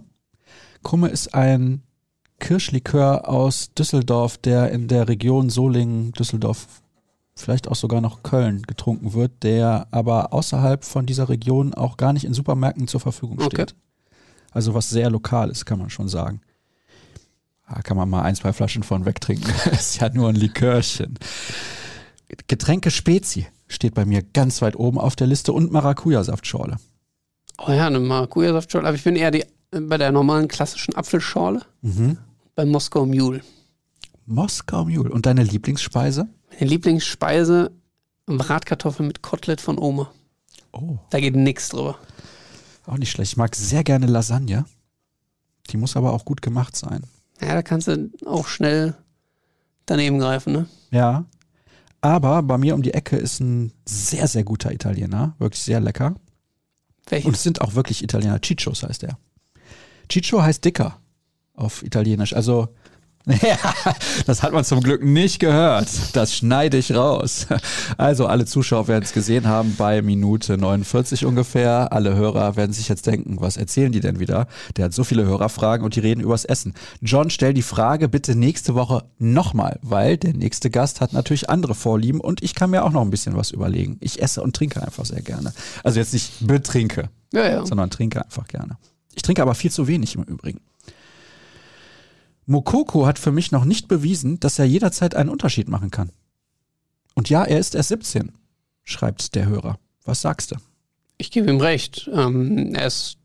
[SPEAKER 1] Krumme ist ein Kirschlikör aus Düsseldorf, der in der Region Solingen, Düsseldorf vielleicht auch sogar noch Köln getrunken wird, der aber außerhalb von dieser Region auch gar nicht in Supermärkten zur Verfügung steht. Okay. Also was sehr lokal ist, kann man schon sagen. Da kann man mal ein, zwei Flaschen von wegtrinken. (laughs) ist ja nur ein Likörchen. Getränke Spezi steht bei mir ganz weit oben auf der Liste und Maracuja-Saftschorle.
[SPEAKER 2] Oh ja, eine Maracuja-Saftschorle. Aber ich bin eher die, bei der normalen klassischen Apfelschorle. Mhm. Bei Moskau Mule.
[SPEAKER 1] Moskau Mule. Und deine Lieblingsspeise?
[SPEAKER 2] Meine Lieblingsspeise Bratkartoffeln mit Kotelett von Oma.
[SPEAKER 1] Oh.
[SPEAKER 2] Da geht nichts drüber.
[SPEAKER 1] Auch nicht schlecht. Ich mag sehr gerne Lasagne. Die muss aber auch gut gemacht sein.
[SPEAKER 2] Ja, da kannst du auch schnell daneben greifen, ne?
[SPEAKER 1] Ja. Aber bei mir um die Ecke ist ein sehr, sehr guter Italiener. Wirklich sehr lecker.
[SPEAKER 2] Welcher?
[SPEAKER 1] Und es sind auch wirklich Italiener. Ciccios heißt er. Ciccio heißt dicker auf Italienisch. Also (laughs) Ja, das hat man zum Glück nicht gehört. Das schneide ich raus. Also alle Zuschauer werden es gesehen haben bei Minute 49 ungefähr. Alle Hörer werden sich jetzt denken, was erzählen die denn wieder? Der hat so viele Hörerfragen und die reden übers Essen. John, stell die Frage bitte nächste Woche nochmal, weil der nächste Gast hat natürlich andere Vorlieben und ich kann mir auch noch ein bisschen was überlegen. Ich esse und trinke einfach sehr gerne. Also jetzt nicht betrinke,
[SPEAKER 2] ja, ja.
[SPEAKER 1] sondern trinke einfach gerne. Ich trinke aber viel zu wenig im Übrigen. Mokoko hat für mich noch nicht bewiesen, dass er jederzeit einen Unterschied machen kann. Und ja, er ist erst 17, schreibt der Hörer. Was sagst du?
[SPEAKER 2] Ich gebe ihm recht. Ähm, er ist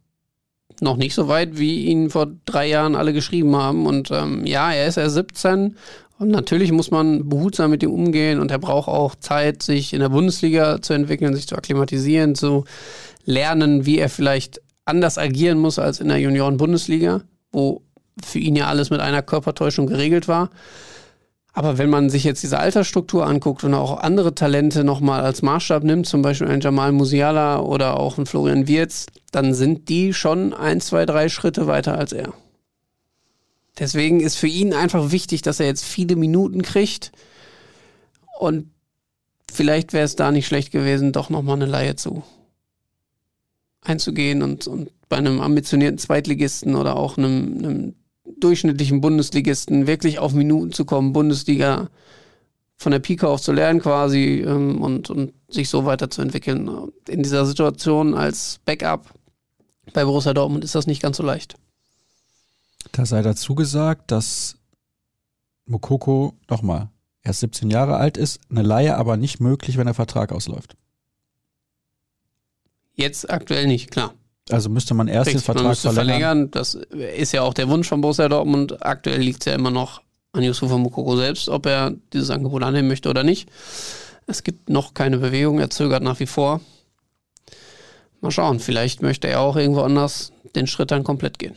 [SPEAKER 2] noch nicht so weit, wie ihn vor drei Jahren alle geschrieben haben. Und ähm, ja, er ist erst 17 Und natürlich muss man behutsam mit ihm umgehen und er braucht auch Zeit, sich in der Bundesliga zu entwickeln, sich zu akklimatisieren, zu lernen, wie er vielleicht anders agieren muss als in der Junioren-Bundesliga, wo für ihn ja alles mit einer Körpertäuschung geregelt war. Aber wenn man sich jetzt diese Altersstruktur anguckt und auch andere Talente nochmal als Maßstab nimmt, zum Beispiel ein Jamal Musiala oder auch ein Florian Wirz, dann sind die schon ein, zwei, drei Schritte weiter als er. Deswegen ist für ihn einfach wichtig, dass er jetzt viele Minuten kriegt. Und vielleicht wäre es da nicht schlecht gewesen, doch nochmal eine Laie zu einzugehen und, und bei einem ambitionierten Zweitligisten oder auch einem, einem durchschnittlichen Bundesligisten wirklich auf Minuten zu kommen, Bundesliga von der Pike auf zu lernen quasi ähm, und, und sich so weiterzuentwickeln. In dieser Situation als Backup bei Borussia Dortmund ist das nicht ganz so leicht.
[SPEAKER 1] Da sei dazu gesagt, dass Mokoko, nochmal, erst 17 Jahre alt ist, eine Laie aber nicht möglich, wenn der Vertrag ausläuft.
[SPEAKER 2] Jetzt aktuell nicht, klar.
[SPEAKER 1] Also müsste man erst Richtig, den Vertrag verlängern.
[SPEAKER 2] verlängern. Das ist ja auch der Wunsch von Borussia Dortmund. Aktuell liegt es ja immer noch an Yusufa Mokoko selbst, ob er dieses Angebot annehmen möchte oder nicht. Es gibt noch keine Bewegung, er zögert nach wie vor. Mal schauen, vielleicht möchte er auch irgendwo anders den Schritt dann komplett gehen.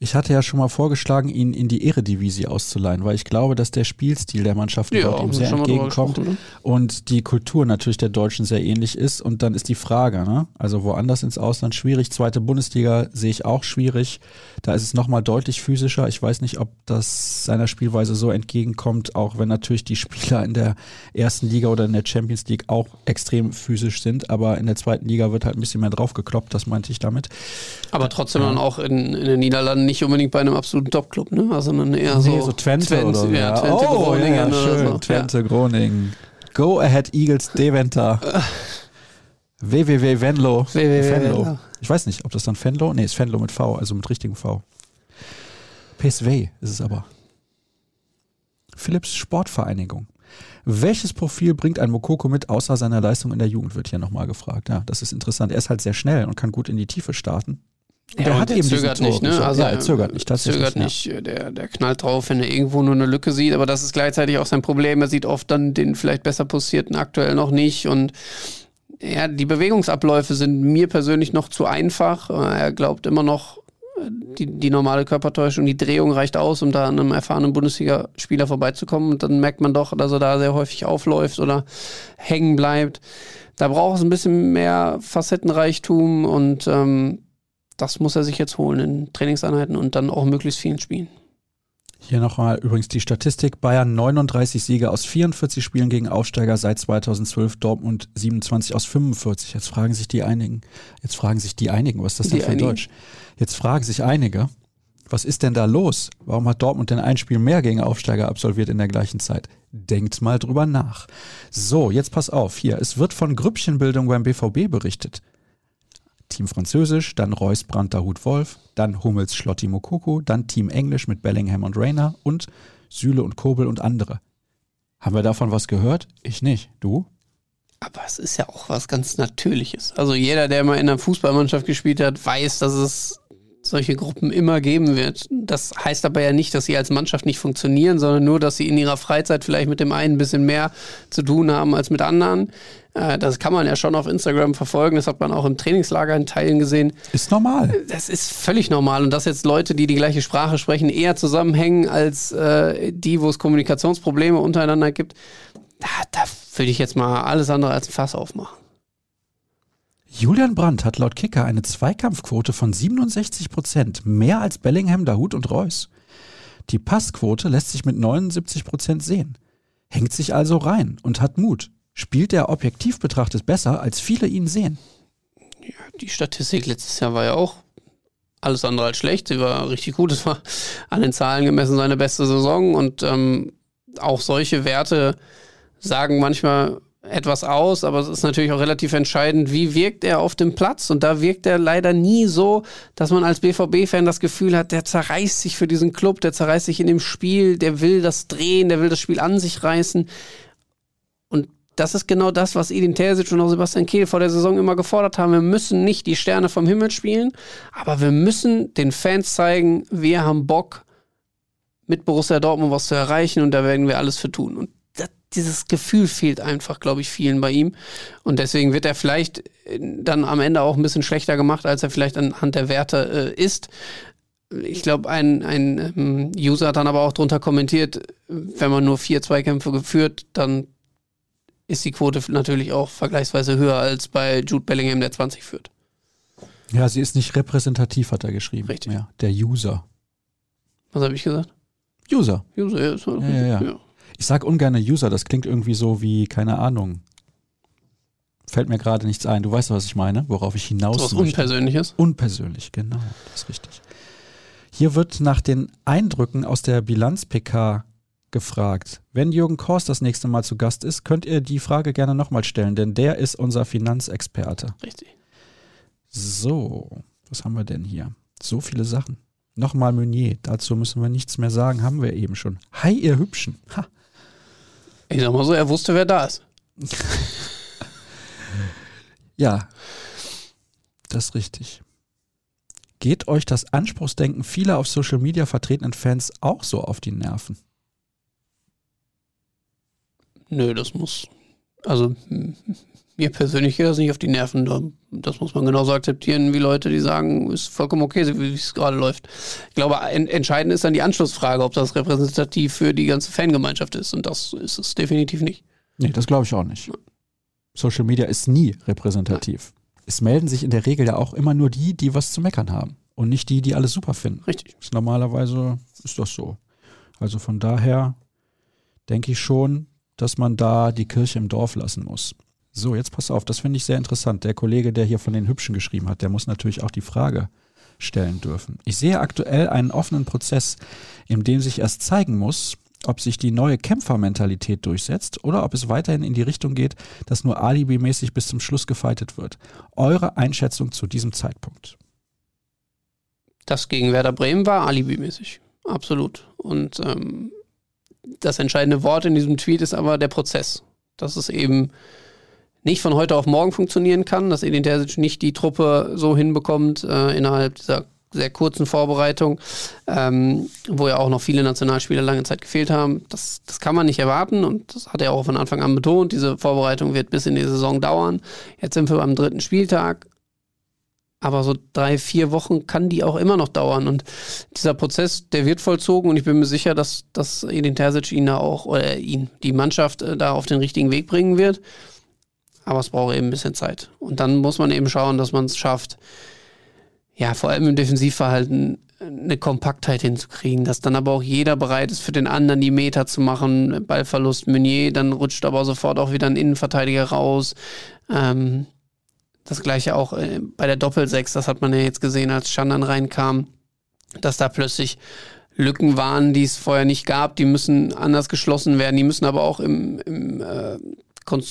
[SPEAKER 1] Ich hatte ja schon mal vorgeschlagen, ihn in die Eredivisie auszuleihen, weil ich glaube, dass der Spielstil der Mannschaft ja, dort ihm sehr entgegenkommt und die Kultur natürlich der Deutschen sehr ähnlich ist. Und dann ist die Frage, ne? also woanders ins Ausland schwierig. Zweite Bundesliga sehe ich auch schwierig. Da ist es nochmal deutlich physischer. Ich weiß nicht, ob das seiner Spielweise so entgegenkommt, auch wenn natürlich die Spieler in der ersten Liga oder in der Champions League auch extrem physisch sind. Aber in der zweiten Liga wird halt ein bisschen mehr draufgekloppt, das meinte ich damit.
[SPEAKER 2] Aber trotzdem ja. dann auch in, in den Niederlanden nicht unbedingt bei einem absoluten Top-Club, ne? Also sondern eher nee,
[SPEAKER 1] so, so Twente, Twente oder so. Ja, Twente oh, Groningen ja, schön, so. Twente. Groningen. Go Ahead Eagles Deventer. (laughs) www Venlo. Venlo. Ich weiß nicht, ob das dann Venlo? Nee, ist Venlo mit V, also mit richtigem V. PSV ist es aber. Philips Sportvereinigung. Welches Profil bringt ein Mokoko mit, außer seiner Leistung in der Jugend, wird hier nochmal gefragt. Ja, das ist interessant. Er ist halt sehr schnell und kann gut in die Tiefe starten.
[SPEAKER 2] Ja, der hat eben zögert nicht, ne?
[SPEAKER 1] Also ja, er zögert nicht,
[SPEAKER 2] tatsächlich. Zögert nicht, der, der knallt drauf, wenn er irgendwo nur eine Lücke sieht, aber das ist gleichzeitig auch sein Problem. Er sieht oft dann den vielleicht besser posierten aktuell noch nicht und ja, die Bewegungsabläufe sind mir persönlich noch zu einfach. Er glaubt immer noch, die, die normale Körpertäuschung, die Drehung reicht aus, um da an einem erfahrenen Bundesligaspieler vorbeizukommen. Und dann merkt man doch, dass er da sehr häufig aufläuft oder hängen bleibt. Da braucht es ein bisschen mehr Facettenreichtum und ähm, das muss er sich jetzt holen in Trainingseinheiten und dann auch möglichst vielen Spielen.
[SPEAKER 1] Hier nochmal übrigens die Statistik. Bayern 39 Siege aus 44 Spielen gegen Aufsteiger seit 2012, Dortmund 27 aus 45. Jetzt fragen sich die einigen, jetzt fragen sich die einigen, was ist das denn für einigen. Deutsch? Jetzt fragen sich einige, was ist denn da los? Warum hat Dortmund denn ein Spiel mehr gegen Aufsteiger absolviert in der gleichen Zeit? Denkt mal drüber nach. So, jetzt pass auf, hier. Es wird von Grüppchenbildung beim BVB berichtet. Team Französisch, dann Reus, Brandt, Hut, Wolf, dann Hummels, Schlotti, Mokoko, dann Team Englisch mit Bellingham und Rayner und Süle und Kobel und andere. Haben wir davon was gehört? Ich nicht. Du?
[SPEAKER 2] Aber es ist ja auch was ganz Natürliches. Also jeder, der mal in einer Fußballmannschaft gespielt hat, weiß, dass es solche Gruppen immer geben wird. Das heißt aber ja nicht, dass sie als Mannschaft nicht funktionieren, sondern nur, dass sie in ihrer Freizeit vielleicht mit dem einen ein bisschen mehr zu tun haben als mit anderen. Äh, das kann man ja schon auf Instagram verfolgen. Das hat man auch im Trainingslager in Teilen gesehen.
[SPEAKER 1] Ist normal.
[SPEAKER 2] Das ist völlig normal. Und dass jetzt Leute, die die gleiche Sprache sprechen, eher zusammenhängen als äh, die, wo es Kommunikationsprobleme untereinander gibt, da, da würde ich jetzt mal alles andere als ein Fass aufmachen.
[SPEAKER 1] Julian Brandt hat laut Kicker eine Zweikampfquote von 67 Prozent, mehr als Bellingham, Dahut und Reus. Die Passquote lässt sich mit 79 Prozent sehen. Hängt sich also rein und hat Mut. Spielt er objektiv betrachtet besser, als viele ihn sehen?
[SPEAKER 2] Ja, die Statistik letztes Jahr war ja auch alles andere als schlecht. Sie war richtig gut. Es war an den Zahlen gemessen seine beste Saison und ähm, auch solche Werte sagen manchmal etwas aus, aber es ist natürlich auch relativ entscheidend, wie wirkt er auf dem Platz. Und da wirkt er leider nie so, dass man als BVB-Fan das Gefühl hat, der zerreißt sich für diesen Club, der zerreißt sich in dem Spiel, der will das drehen, der will das Spiel an sich reißen. Das ist genau das, was Edin Terzic und auch Sebastian Kehl vor der Saison immer gefordert haben. Wir müssen nicht die Sterne vom Himmel spielen, aber wir müssen den Fans zeigen, wir haben Bock, mit Borussia Dortmund was zu erreichen und da werden wir alles für tun. Und das, dieses Gefühl fehlt einfach, glaube ich, vielen bei ihm. Und deswegen wird er vielleicht äh, dann am Ende auch ein bisschen schlechter gemacht, als er vielleicht anhand der Werte äh, ist. Ich glaube, ein, ein ähm, User hat dann aber auch drunter kommentiert, wenn man nur vier Zweikämpfe geführt, dann ist die Quote natürlich auch vergleichsweise höher als bei Jude Bellingham, der 20 führt.
[SPEAKER 1] Ja, sie ist nicht repräsentativ, hat er geschrieben.
[SPEAKER 2] Richtig.
[SPEAKER 1] Ja, der User.
[SPEAKER 2] Was habe ich gesagt?
[SPEAKER 1] User.
[SPEAKER 2] User, ja,
[SPEAKER 1] so, ja, ja, ja. Ich sag ungern User, das klingt irgendwie so wie, keine Ahnung. Fällt mir gerade nichts ein. Du weißt, was ich meine, worauf ich hinaus so
[SPEAKER 2] was möchte. Unpersönliches?
[SPEAKER 1] Unpersönlich, genau. Das ist richtig. Hier wird nach den Eindrücken aus der Bilanz-PK gefragt. Wenn Jürgen Kors das nächste Mal zu Gast ist, könnt ihr die Frage gerne nochmal stellen, denn der ist unser Finanzexperte.
[SPEAKER 2] Richtig.
[SPEAKER 1] So, was haben wir denn hier? So viele Sachen. Nochmal Meunier, dazu müssen wir nichts mehr sagen, haben wir eben schon. Hi, ihr Hübschen. Ha.
[SPEAKER 2] Ich sag mal so, er wusste, wer da ist. (laughs)
[SPEAKER 1] ja, das ist richtig. Geht euch das Anspruchsdenken vieler auf Social Media vertretenen Fans auch so auf die Nerven?
[SPEAKER 2] Nö, das muss. Also mir persönlich geht das nicht auf die Nerven. Das muss man genauso akzeptieren wie Leute, die sagen, ist vollkommen okay, wie es gerade läuft. Ich glaube, entscheidend ist dann die Anschlussfrage, ob das repräsentativ für die ganze Fangemeinschaft ist. Und das ist es definitiv nicht.
[SPEAKER 1] Nee, das glaube ich auch nicht. Social Media ist nie repräsentativ. Ja. Es melden sich in der Regel ja auch immer nur die, die was zu meckern haben. Und nicht die, die alles super finden.
[SPEAKER 2] Richtig.
[SPEAKER 1] Ist normalerweise ist das so. Also von daher denke ich schon, dass man da die Kirche im Dorf lassen muss. So, jetzt pass auf, das finde ich sehr interessant. Der Kollege, der hier von den Hübschen geschrieben hat, der muss natürlich auch die Frage stellen dürfen. Ich sehe aktuell einen offenen Prozess, in dem sich erst zeigen muss, ob sich die neue Kämpfermentalität durchsetzt oder ob es weiterhin in die Richtung geht, dass nur alibimäßig bis zum Schluss gefeitet wird. Eure Einschätzung zu diesem Zeitpunkt?
[SPEAKER 2] Das gegen Werder Bremen war alibimäßig. Absolut. Und ähm, das entscheidende Wort in diesem Tweet ist aber der Prozess. Das ist eben nicht von heute auf morgen funktionieren kann, dass Edin Terzic nicht die Truppe so hinbekommt äh, innerhalb dieser sehr kurzen Vorbereitung, ähm, wo ja auch noch viele Nationalspieler lange Zeit gefehlt haben. Das, das kann man nicht erwarten und das hat er auch von Anfang an betont. Diese Vorbereitung wird bis in die Saison dauern. Jetzt sind wir beim dritten Spieltag. Aber so drei, vier Wochen kann die auch immer noch dauern. Und dieser Prozess, der wird vollzogen und ich bin mir sicher, dass, dass Edin Terzic ihn da auch, oder ihn, die Mannschaft äh, da auf den richtigen Weg bringen wird aber es braucht eben ein bisschen Zeit. Und dann muss man eben schauen, dass man es schafft, ja, vor allem im Defensivverhalten eine Kompaktheit hinzukriegen, dass dann aber auch jeder bereit ist, für den anderen die Meter zu machen. Ballverlust Meunier, dann rutscht aber sofort auch wieder ein Innenverteidiger raus. Ähm, das gleiche auch äh, bei der Doppelsechs, das hat man ja jetzt gesehen, als Schandern reinkam, dass da plötzlich Lücken waren, die es vorher nicht gab, die müssen anders geschlossen werden, die müssen aber auch im, im äh,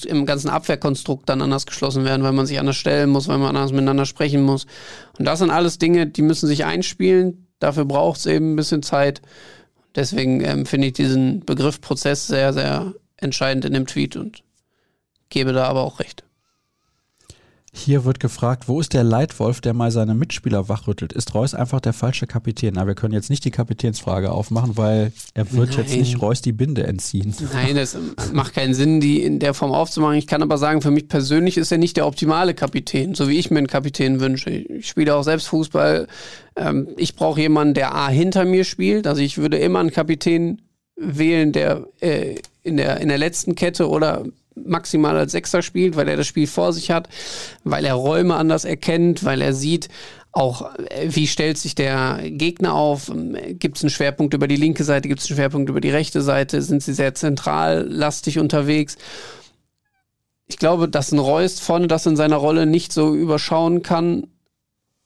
[SPEAKER 2] im ganzen Abwehrkonstrukt dann anders geschlossen werden, weil man sich anders stellen muss, weil man anders miteinander sprechen muss. Und das sind alles Dinge, die müssen sich einspielen. Dafür braucht es eben ein bisschen Zeit. Deswegen ähm, finde ich diesen Begriff Prozess sehr, sehr entscheidend in dem Tweet und gebe da aber auch recht.
[SPEAKER 1] Hier wird gefragt, wo ist der Leitwolf, der mal seine Mitspieler wachrüttelt? Ist Reus einfach der falsche Kapitän? Na, wir können jetzt nicht die Kapitänsfrage aufmachen, weil er wird Nein. jetzt nicht Reus die Binde entziehen.
[SPEAKER 2] Nein, das macht keinen Sinn, die in der Form aufzumachen. Ich kann aber sagen, für mich persönlich ist er nicht der optimale Kapitän, so wie ich mir einen Kapitän wünsche. Ich spiele auch selbst Fußball. Ähm, ich brauche jemanden, der A hinter mir spielt. Also ich würde immer einen Kapitän wählen, der äh, in der, in der letzten Kette oder maximal als Sechser spielt, weil er das Spiel vor sich hat, weil er Räume anders erkennt, weil er sieht, auch äh, wie stellt sich der Gegner auf, gibt es einen Schwerpunkt über die linke Seite, gibt es einen Schwerpunkt über die rechte Seite, sind sie sehr zentrallastig unterwegs. Ich glaube, dass ein Reus vorne das in seiner Rolle nicht so überschauen kann,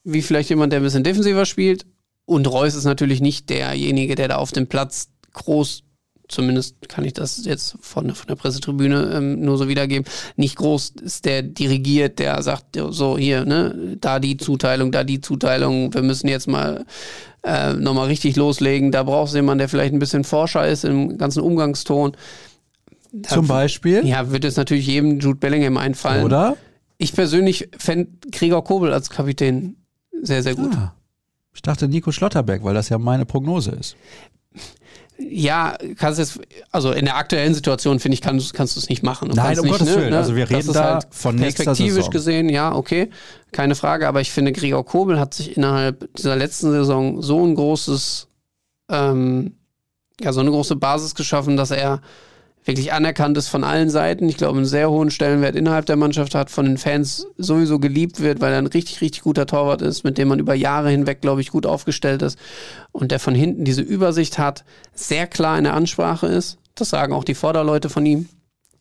[SPEAKER 2] wie vielleicht jemand, der ein bisschen defensiver spielt. Und Reus ist natürlich nicht derjenige, der da auf dem Platz groß zumindest kann ich das jetzt von, von der Pressetribüne ähm, nur so wiedergeben, nicht groß ist, der dirigiert, der sagt so hier, ne, da die Zuteilung, da die Zuteilung, wir müssen jetzt mal äh, nochmal richtig loslegen. Da brauchst du jemanden, der vielleicht ein bisschen Forscher ist im ganzen Umgangston.
[SPEAKER 1] Da, Zum Beispiel?
[SPEAKER 2] Ja, wird jetzt natürlich jedem Jude Bellingham einfallen.
[SPEAKER 1] Oder?
[SPEAKER 2] Ich persönlich fände Gregor Kobel als Kapitän sehr, sehr gut. Ah.
[SPEAKER 1] Ich dachte Nico Schlotterberg, weil das ja meine Prognose ist
[SPEAKER 2] Ja, kannst jetzt, also in der aktuellen Situation finde ich, kannst, kannst du es nicht machen. Du
[SPEAKER 1] Nein, um
[SPEAKER 2] nicht,
[SPEAKER 1] Gottes Willen. Ne? Also wir reden da halt von
[SPEAKER 2] perspektivisch
[SPEAKER 1] Saison.
[SPEAKER 2] gesehen, ja, okay, keine Frage. Aber ich finde, Gregor Kobel hat sich innerhalb dieser letzten Saison so ein großes, ähm, ja, so eine große Basis geschaffen, dass er wirklich anerkannt ist von allen Seiten. Ich glaube, einen sehr hohen Stellenwert innerhalb der Mannschaft hat, von den Fans sowieso geliebt wird, weil er ein richtig, richtig guter Torwart ist, mit dem man über Jahre hinweg, glaube ich, gut aufgestellt ist und der von hinten diese Übersicht hat, sehr klar in der Ansprache ist. Das sagen auch die Vorderleute von ihm.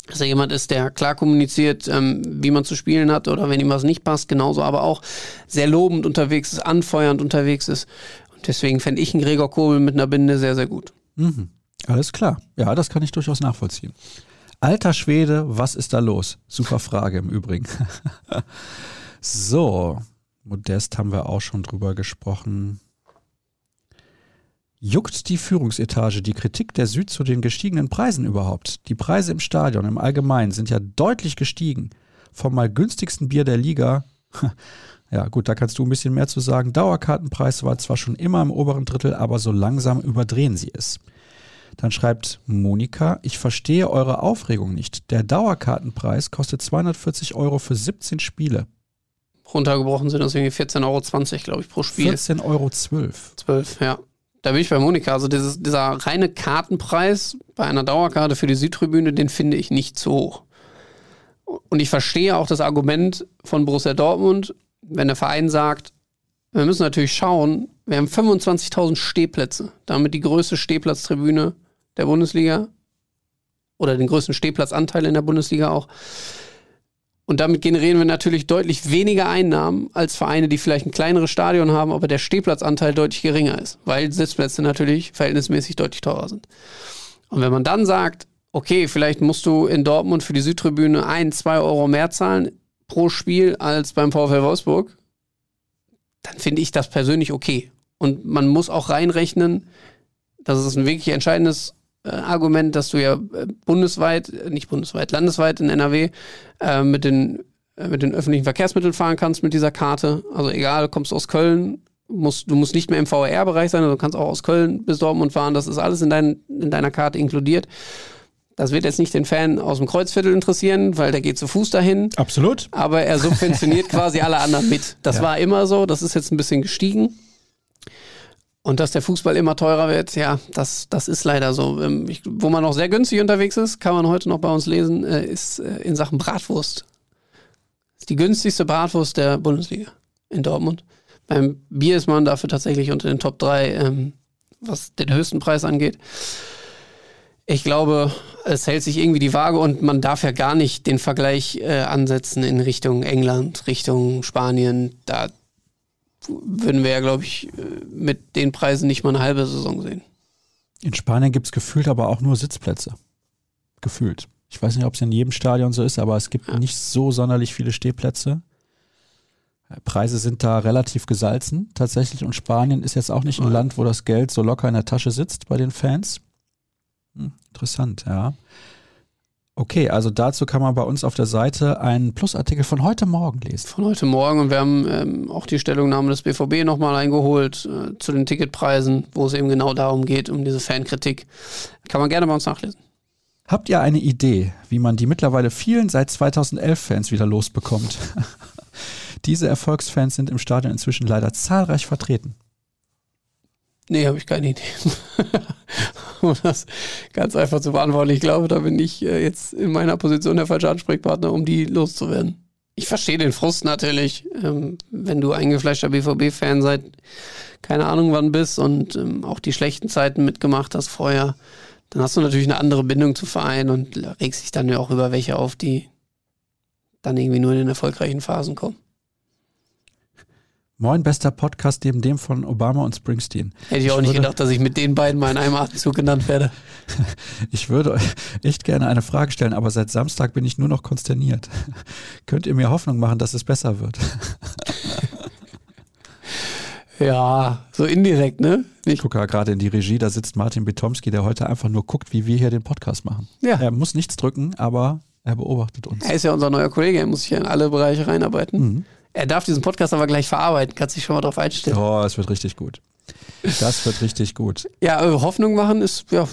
[SPEAKER 2] Dass er jemand ist, der klar kommuniziert, ähm, wie man zu spielen hat oder wenn ihm was nicht passt, genauso, aber auch sehr lobend unterwegs ist, anfeuernd unterwegs ist. Und deswegen fände ich einen Gregor Kobel mit einer Binde sehr, sehr gut.
[SPEAKER 1] Mhm. Alles klar. Ja, das kann ich durchaus nachvollziehen. Alter Schwede, was ist da los? Super Frage im Übrigen. (laughs) so, Modest haben wir auch schon drüber gesprochen. Juckt die Führungsetage die Kritik der Süd zu den gestiegenen Preisen überhaupt? Die Preise im Stadion im Allgemeinen sind ja deutlich gestiegen. Vom mal günstigsten Bier der Liga. (laughs) Ja, gut, da kannst du ein bisschen mehr zu sagen. Dauerkartenpreis war zwar schon immer im oberen Drittel, aber so langsam überdrehen sie es. Dann schreibt Monika, ich verstehe eure Aufregung nicht. Der Dauerkartenpreis kostet 240 Euro für 17 Spiele.
[SPEAKER 2] Runtergebrochen sind das irgendwie 14,20 Euro, glaube ich, pro Spiel.
[SPEAKER 1] 14,12 Euro. 12,
[SPEAKER 2] 12 ja. Da bin ich bei Monika. Also dieses, dieser reine Kartenpreis bei einer Dauerkarte für die Südtribüne, den finde ich nicht zu hoch. Und ich verstehe auch das Argument von Borussia Dortmund, wenn der Verein sagt, wir müssen natürlich schauen, wir haben 25.000 Stehplätze, damit die größte Stehplatztribüne der Bundesliga oder den größten Stehplatzanteil in der Bundesliga auch. Und damit generieren wir natürlich deutlich weniger Einnahmen als Vereine, die vielleicht ein kleineres Stadion haben, aber der Stehplatzanteil deutlich geringer ist, weil Sitzplätze natürlich verhältnismäßig deutlich teurer sind. Und wenn man dann sagt, okay, vielleicht musst du in Dortmund für die Südtribüne ein, zwei Euro mehr zahlen pro Spiel als beim VfL Wolfsburg, dann finde ich das persönlich okay. Und man muss auch reinrechnen, das ist ein wirklich entscheidendes äh, Argument, dass du ja äh, bundesweit, äh, nicht bundesweit, landesweit in NRW äh, mit, den, äh, mit den öffentlichen Verkehrsmitteln fahren kannst mit dieser Karte. Also egal, kommst du aus Köln, musst, du musst nicht mehr im VR-Bereich sein, du kannst auch aus Köln bis Dortmund fahren. Das ist alles in, dein, in deiner Karte inkludiert. Das wird jetzt nicht den Fan aus dem Kreuzviertel interessieren, weil der geht zu Fuß dahin.
[SPEAKER 1] Absolut.
[SPEAKER 2] Aber er subventioniert (laughs) quasi alle anderen mit. Das ja. war immer so, das ist jetzt ein bisschen gestiegen. Und dass der Fußball immer teurer wird, ja, das, das ist leider so. Ähm, ich, wo man noch sehr günstig unterwegs ist, kann man heute noch bei uns lesen, äh, ist äh, in Sachen Bratwurst. Ist die günstigste Bratwurst der Bundesliga in Dortmund. Beim Bier ist man dafür tatsächlich unter den Top 3, ähm, was den höchsten Preis angeht. Ich glaube, es hält sich irgendwie die Waage und man darf ja gar nicht den Vergleich äh, ansetzen in Richtung England, Richtung Spanien. Da würden wir ja, glaube ich, äh, mit den Preisen nicht mal eine halbe Saison sehen.
[SPEAKER 1] In Spanien gibt es gefühlt aber auch nur Sitzplätze. Gefühlt. Ich weiß nicht, ob es in jedem Stadion so ist, aber es gibt ja. nicht so sonderlich viele Stehplätze. Preise sind da relativ gesalzen tatsächlich und Spanien ist jetzt auch nicht ein Land, wo das Geld so locker in der Tasche sitzt bei den Fans. Hm, interessant, ja. Okay, also dazu kann man bei uns auf der Seite einen Plusartikel von heute Morgen lesen.
[SPEAKER 2] Von heute Morgen und wir haben ähm, auch die Stellungnahme des BVB nochmal eingeholt äh, zu den Ticketpreisen, wo es eben genau darum geht, um diese Fankritik. Kann man gerne bei uns nachlesen.
[SPEAKER 1] Habt ihr eine Idee, wie man die mittlerweile vielen seit 2011 Fans wieder losbekommt? (laughs) Diese Erfolgsfans sind im Stadion inzwischen leider zahlreich vertreten.
[SPEAKER 2] Nee, habe ich keine Idee. (laughs) um das ganz einfach zu beantworten. Ich glaube, da bin ich äh, jetzt in meiner Position der falsche Ansprechpartner, um die loszuwerden. Ich verstehe den Frust natürlich, ähm, wenn du eingefleischter BVB-Fan seit keine Ahnung wann bist und ähm, auch die schlechten Zeiten mitgemacht hast vorher, dann hast du natürlich eine andere Bindung zu Verein und regst dich dann ja auch über welche auf, die dann irgendwie nur in den erfolgreichen Phasen kommen.
[SPEAKER 1] Moin, bester Podcast neben dem von Obama und Springsteen.
[SPEAKER 2] Hätte ich, ich auch nicht gedacht, dass ich mit den beiden mal in einem Atemzug genannt werde. (laughs)
[SPEAKER 1] ich würde euch echt gerne eine Frage stellen, aber seit Samstag bin ich nur noch konsterniert. (laughs) Könnt ihr mir Hoffnung machen, dass es besser wird? (laughs)
[SPEAKER 2] ja, so indirekt, ne?
[SPEAKER 1] Ich gucke gerade in die Regie, da sitzt Martin Betomski, der heute einfach nur guckt, wie wir hier den Podcast machen. Ja. Er muss nichts drücken, aber er beobachtet uns.
[SPEAKER 2] Er ist ja unser neuer Kollege, er muss sich ja in alle Bereiche reinarbeiten. Mhm. Er darf diesen Podcast aber gleich verarbeiten, kann sich schon mal drauf einstellen.
[SPEAKER 1] Oh, es wird richtig gut. Das wird richtig gut.
[SPEAKER 2] Ja, äh, Hoffnung machen ist, ja,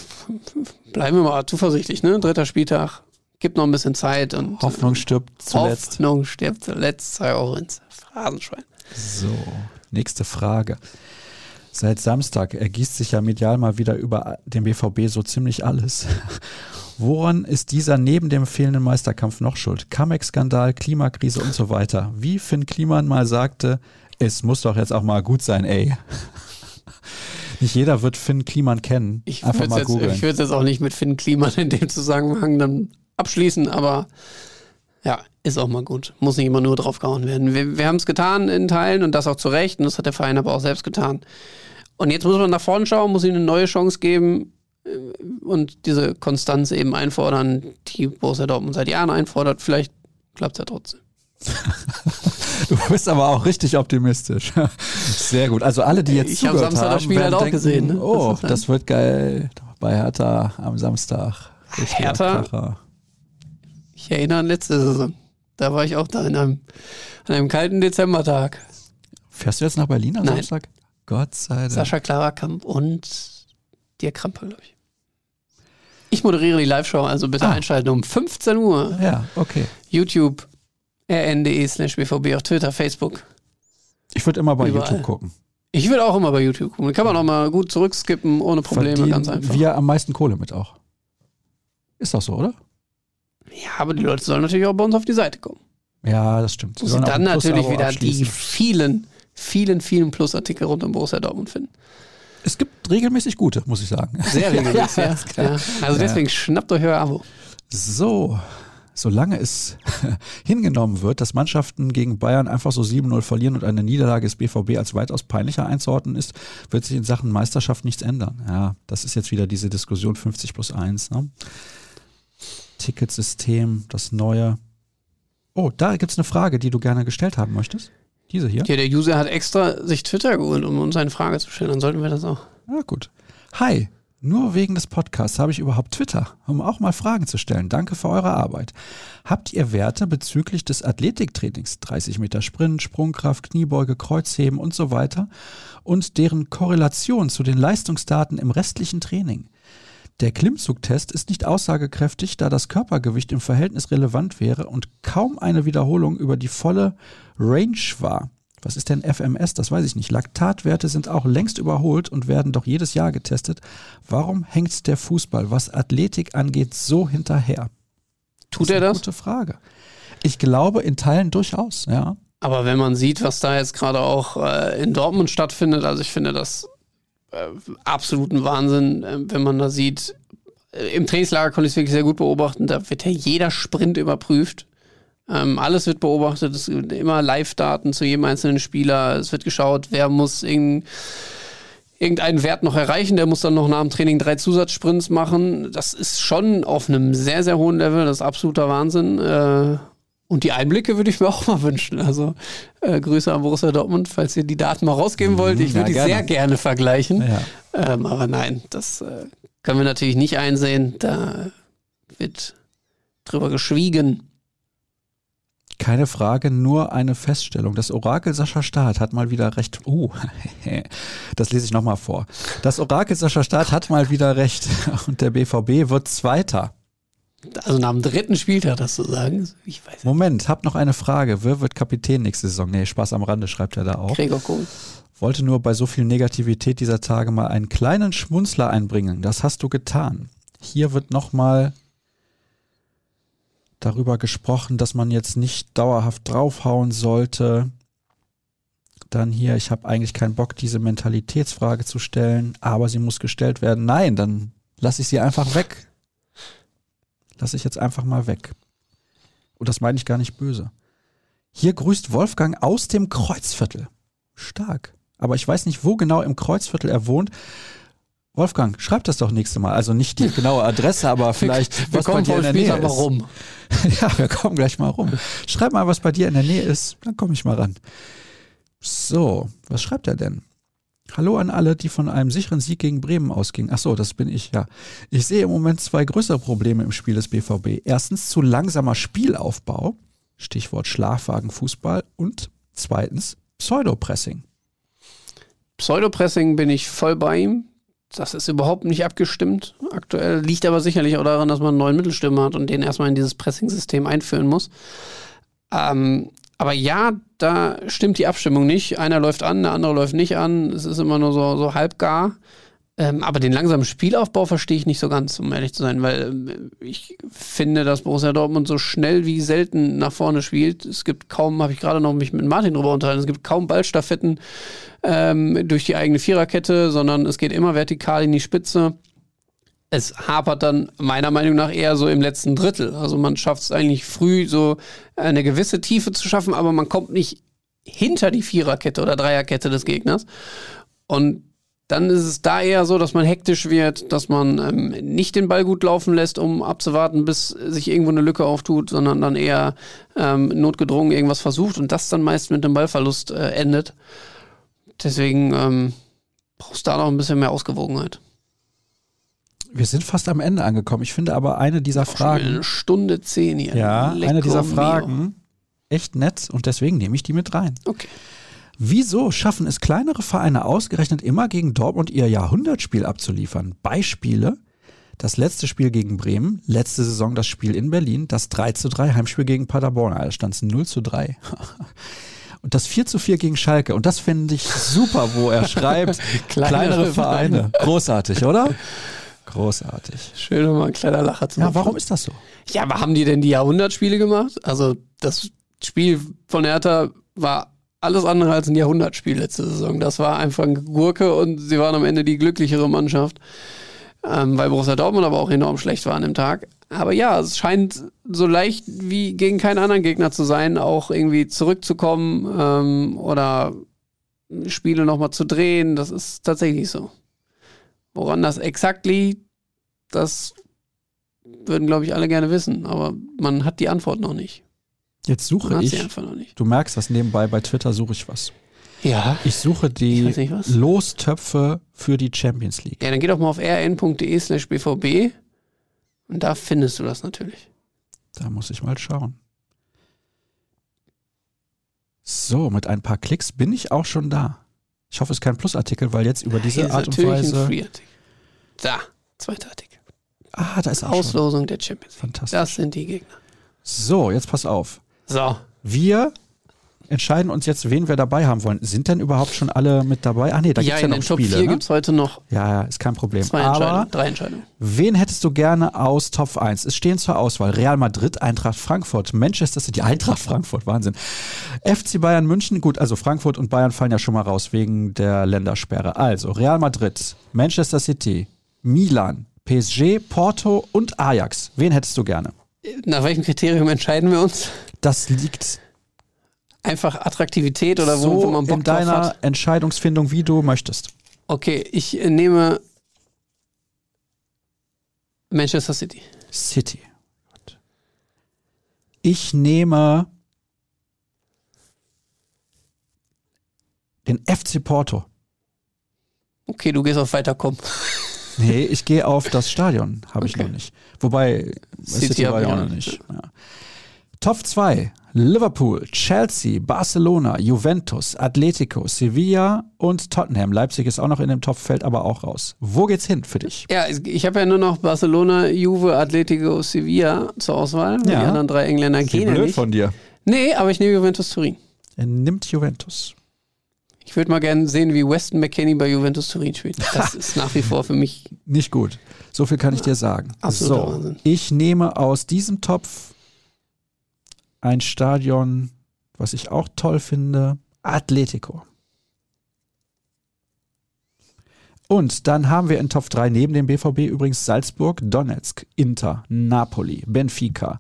[SPEAKER 2] bleiben wir mal zuversichtlich, ne? Dritter Spieltag, gibt noch ein bisschen Zeit und.
[SPEAKER 1] Hoffnung stirbt zuletzt.
[SPEAKER 2] Hoffnung stirbt zuletzt, zwei Euro ins Phrasenschwein.
[SPEAKER 1] So, nächste Frage. Seit Samstag ergießt sich ja medial mal wieder über den BVB so ziemlich alles. Woran ist dieser neben dem fehlenden Meisterkampf noch schuld? Kamek-Skandal, Klimakrise und so weiter. Wie Finn Kliman mal sagte, es muss doch jetzt auch mal gut sein, ey. (laughs) Nicht jeder wird Finn Kliman kennen.
[SPEAKER 2] Ich jetzt, würde es jetzt auch nicht mit Finn Kliman in dem Zusammenhang dann abschließen, aber ja, ist auch mal gut. Muss nicht immer nur draufgehauen werden. Wir, wir haben es getan in Teilen und das auch zu Recht und das hat der Verein aber auch selbst getan. Und jetzt muss man nach vorne schauen, muss ihm eine neue Chance geben und diese Konstanz eben einfordern, die Borussia Dortmund seit Jahren einfordert. Vielleicht klappt es ja trotzdem. (laughs)
[SPEAKER 1] du bist aber auch richtig optimistisch. (laughs) Sehr gut. Also alle, die jetzt ich zugehört hab Samstag haben, das
[SPEAKER 2] Spiel halt auch denken, gesehen. Ne?
[SPEAKER 1] Oh, das, das, wird geil bei Hertha am Samstag.
[SPEAKER 2] Richtig Hertha? Kracher. Ich erinnere an letzte Saison. Da war ich auch da in einem, an einem kalten Dezembertag.
[SPEAKER 1] Fährst du jetzt nach Berlin am
[SPEAKER 2] Nein.
[SPEAKER 1] Samstag? Gott sei Dank.
[SPEAKER 2] Sascha Klaverkamp und Dirk Krampe, glaube ich. Ich moderiere die Live-Show, also bitte ah. einschalten um 15 Uhr.
[SPEAKER 1] Ja, okay.
[SPEAKER 2] YouTube, rn.de slash bvb, auf Twitter, Facebook.
[SPEAKER 1] Ich würde immer bei Überall. YouTube gucken.
[SPEAKER 2] Ich würde auch immer bei YouTube gucken. Kann man auch mal gut zurückskippen, ohne Probleme, Verdienen ganz einfach.
[SPEAKER 1] Wir am meisten Kohle mit auch. Ist doch so, oder?
[SPEAKER 2] Ja, aber die Leute sollen natürlich auch bei uns auf die Seite kommen.
[SPEAKER 1] Ja, das stimmt.
[SPEAKER 2] Sie dann natürlich wieder die vielen, vielen, vielen Plusartikel rund um Borussia Dortmund finden.
[SPEAKER 1] Es gibt regelmäßig gute, muss ich sagen.
[SPEAKER 2] Sehr (laughs) regelmäßig, ja, ja. Also deswegen schnappt euch euer Abo.
[SPEAKER 1] So, solange es (laughs) hingenommen wird, dass Mannschaften gegen Bayern einfach so 7-0 verlieren und eine Niederlage des BVB als weitaus peinlicher einzuordnen ist, wird sich in Sachen Meisterschaft nichts ändern. Ja, das ist jetzt wieder diese Diskussion 50 plus 1. Ne? Ticketsystem, das neue. Oh, da gibt es eine Frage, die du gerne gestellt haben möchtest. Diese hier.
[SPEAKER 2] Ja, der User hat extra sich Twitter geholt, um uns eine Frage zu stellen. Dann sollten wir das auch.
[SPEAKER 1] Ja, gut. Hi, nur wegen des Podcasts habe ich überhaupt Twitter, um auch mal Fragen zu stellen. Danke für eure Arbeit. Habt ihr Werte bezüglich des Athletiktrainings, 30 Meter Sprint, Sprungkraft, Kniebeuge, Kreuzheben und so weiter und deren Korrelation zu den Leistungsdaten im restlichen Training? Der Klimmzugtest ist nicht aussagekräftig, da das Körpergewicht im Verhältnis relevant wäre und kaum eine Wiederholung über die volle Range war. Was ist denn FMS? Das weiß ich nicht. Laktatwerte sind auch längst überholt und werden doch jedes Jahr getestet. Warum hängt der Fußball, was Athletik angeht, so hinterher?
[SPEAKER 2] Tut er das?
[SPEAKER 1] Gute Frage. Ich glaube in Teilen durchaus, ja.
[SPEAKER 2] Aber wenn man sieht, was da jetzt gerade auch äh, in Dortmund stattfindet, also ich finde das äh, absoluten Wahnsinn, äh, wenn man da sieht. Äh, Im Trainingslager konnte ich es wirklich sehr gut beobachten. Da wird ja jeder Sprint überprüft. Ähm, alles wird beobachtet. Es gibt immer Live-Daten zu jedem einzelnen Spieler. Es wird geschaut, wer muss irgendeinen irgendeinen Wert noch erreichen. Der muss dann noch nach dem Training drei Zusatzsprints machen. Das ist schon auf einem sehr, sehr hohen Level. Das ist absoluter Wahnsinn. Äh, und die Einblicke würde ich mir auch mal wünschen. Also äh, Grüße an Borussia Dortmund, falls ihr die Daten mal rausgeben wollt. Ich würde ja, die sehr gerne vergleichen. Ja. Ähm, aber nein, das äh, können wir natürlich nicht einsehen. Da wird drüber geschwiegen.
[SPEAKER 1] Keine Frage, nur eine Feststellung. Das Orakel Sascha Staat hat mal wieder recht. Oh, (laughs) das lese ich nochmal vor. Das Orakel Sascha Staat hat mal wieder recht. (laughs) Und der BVB wird Zweiter.
[SPEAKER 2] Also nach dem dritten Spieltag, das zu sagen. Ich weiß
[SPEAKER 1] Moment, hab noch eine Frage. Wer wird Kapitän nächste Saison? Nee, Spaß am Rande schreibt er da auch.
[SPEAKER 2] Gregor Kohl.
[SPEAKER 1] Wollte nur bei so viel Negativität dieser Tage mal einen kleinen Schmunzler einbringen. Das hast du getan. Hier wird nochmal darüber gesprochen, dass man jetzt nicht dauerhaft draufhauen sollte. Dann hier, ich habe eigentlich keinen Bock, diese Mentalitätsfrage zu stellen, aber sie muss gestellt werden. Nein, dann lasse ich sie einfach weg lasse ich jetzt einfach mal weg. Und das meine ich gar nicht böse. Hier grüßt Wolfgang aus dem Kreuzviertel. Stark. Aber ich weiß nicht, wo genau im Kreuzviertel er wohnt. Wolfgang, schreib das doch nächste Mal. Also nicht die genaue Adresse, aber vielleicht
[SPEAKER 2] wir, was bei dir in der Nähe ist. Mal rum. (laughs)
[SPEAKER 1] ja, wir kommen gleich mal rum. Schreib mal, was bei dir in der Nähe ist, dann komme ich mal ran. So, was schreibt er denn? Hallo an alle, die von einem sicheren Sieg gegen Bremen ausgingen. Ach so, das bin ich, ja. Ich sehe im Moment zwei größere Probleme im Spiel des BVB. Erstens zu langsamer Spielaufbau, Stichwort Schlafwagenfußball und zweitens Pseudopressing.
[SPEAKER 2] Pseudopressing bin ich voll bei ihm. Das ist überhaupt nicht abgestimmt aktuell. Liegt aber sicherlich auch daran, dass man einen neuen Mittelstürmer hat und den erstmal in dieses Pressing-System einführen muss. Ähm, aber ja, da stimmt die Abstimmung nicht. Einer läuft an, der andere läuft nicht an. Es ist immer nur so, so halb gar. Ähm, aber den langsamen Spielaufbau verstehe ich nicht so ganz, um ehrlich zu sein, weil ähm, ich finde, dass Borussia Dortmund so schnell wie selten nach vorne spielt. Es gibt kaum, habe ich gerade noch mich mit Martin drüber unterhalten, es gibt kaum Ballstaffetten ähm, durch die eigene Viererkette, sondern es geht immer vertikal in die Spitze. Es hapert dann meiner Meinung nach eher so im letzten Drittel. Also man schafft es eigentlich früh, so eine gewisse Tiefe zu schaffen, aber man kommt nicht hinter die Viererkette oder Dreierkette des Gegners. Und dann ist es da eher so, dass man hektisch wird, dass man ähm, nicht den Ball gut laufen lässt, um abzuwarten, bis sich irgendwo eine Lücke auftut, sondern dann eher ähm, notgedrungen irgendwas versucht und das dann meist mit dem Ballverlust äh, endet. Deswegen ähm, brauchst du da noch ein bisschen mehr Ausgewogenheit.
[SPEAKER 1] Wir sind fast am Ende angekommen. Ich finde aber eine dieser Fragen.
[SPEAKER 2] Eine Stunde zehn hier.
[SPEAKER 1] Ja, Lecco eine dieser Fragen mio. echt nett und deswegen nehme ich die mit rein.
[SPEAKER 2] Okay.
[SPEAKER 1] Wieso schaffen es kleinere Vereine ausgerechnet immer gegen Dortmund ihr Jahrhundertspiel abzuliefern? Beispiele: das letzte Spiel gegen Bremen, letzte Saison das Spiel in Berlin, das 3 zu 3 Heimspiel gegen Paderborn, da stand es 0 zu 3. (laughs) Und das 4 zu 4 gegen Schalke. Und das finde ich super, wo er schreibt, (laughs) kleinere, kleinere Vereine. Großartig, oder? Großartig.
[SPEAKER 2] Schön, nochmal ein kleiner Lacher
[SPEAKER 1] zu Ja, warum ist das so?
[SPEAKER 2] Ja, aber haben die denn die Jahrhundertspiele gemacht? Also das Spiel von Hertha war alles andere als ein Jahrhundertspiel letzte Saison. Das war einfach eine Gurke und sie waren am Ende die glücklichere Mannschaft, ähm, weil Borussia Dortmund aber auch enorm schlecht war an dem Tag. Aber ja, es scheint so leicht wie gegen keinen anderen Gegner zu sein, auch irgendwie zurückzukommen ähm, oder Spiele nochmal zu drehen. Das ist tatsächlich so. Woran das exakt liegt, das würden, glaube ich, alle gerne wissen, aber man hat die Antwort noch nicht.
[SPEAKER 1] Jetzt suche ich. Du merkst was nebenbei, bei Twitter suche ich was.
[SPEAKER 2] Ja.
[SPEAKER 1] Ich suche die ich Lostöpfe für die Champions League.
[SPEAKER 2] Ja, dann geh doch mal auf rn.de slash bvb und da findest du das natürlich.
[SPEAKER 1] Da muss ich mal schauen. So, mit ein paar Klicks bin ich auch schon da. Ich hoffe, es ist kein Plusartikel, weil jetzt über diese Art und Weise. Ein Free
[SPEAKER 2] da, zweiter Artikel.
[SPEAKER 1] Ah, da ist auch
[SPEAKER 2] Auslosung schon. der Champions League.
[SPEAKER 1] Fantastisch.
[SPEAKER 2] Das sind die Gegner.
[SPEAKER 1] So, jetzt pass auf.
[SPEAKER 2] So.
[SPEAKER 1] Wir entscheiden uns jetzt, wen wir dabei haben wollen. Sind denn überhaupt schon alle mit dabei? Ah nee, da gibt es ja, ja noch Top Spiele. Top 4
[SPEAKER 2] ne? gibt es heute noch.
[SPEAKER 1] Ja, ja, ist kein Problem.
[SPEAKER 2] Zwei Entscheidungen, drei Entscheidungen.
[SPEAKER 1] Wen hättest du gerne aus Top 1? Es stehen zur Auswahl Real Madrid, Eintracht Frankfurt, Manchester City, Eintracht Frankfurt, Wahnsinn. FC Bayern München, gut, also Frankfurt und Bayern fallen ja schon mal raus wegen der Ländersperre. Also Real Madrid, Manchester City, Milan, PSG, Porto und Ajax. Wen hättest du gerne?
[SPEAKER 2] Nach welchem Kriterium entscheiden wir uns?
[SPEAKER 1] Das liegt
[SPEAKER 2] einfach Attraktivität oder so
[SPEAKER 1] wo, man Bock in deiner hat? Entscheidungsfindung, wie du möchtest.
[SPEAKER 2] Okay, ich nehme Manchester City.
[SPEAKER 1] City. Ich nehme den FC Porto.
[SPEAKER 2] Okay, du gehst auf Weiterkommen. (laughs)
[SPEAKER 1] Nee, ich gehe auf das Stadion, habe okay. ich noch nicht. Wobei, City, City war ja auch noch nicht. Ja. Top 2. Liverpool, Chelsea, Barcelona, Juventus, Atletico, Sevilla und Tottenham. Leipzig ist auch noch in dem Topfeld, aber auch raus. Wo geht's hin für dich?
[SPEAKER 2] Ja, ich habe ja nur noch Barcelona, Juve, Atletico, Sevilla zur Auswahl. Ja. Die anderen drei Engländer gehen ja nicht.
[SPEAKER 1] von dir.
[SPEAKER 2] Nee, aber ich nehme Juventus Turin.
[SPEAKER 1] Er nimmt Juventus.
[SPEAKER 2] Ich würde mal gerne sehen, wie Weston McKenney bei Juventus Turin spielt. Das ist nach wie vor für mich. (laughs)
[SPEAKER 1] Nicht gut. So viel kann ich dir sagen.
[SPEAKER 2] Absolut.
[SPEAKER 1] So,
[SPEAKER 2] Wahnsinn.
[SPEAKER 1] ich nehme aus diesem Topf ein Stadion, was ich auch toll finde, Atletico. Und dann haben wir in Top 3 neben dem BVB übrigens Salzburg, Donetsk, Inter, Napoli, Benfica,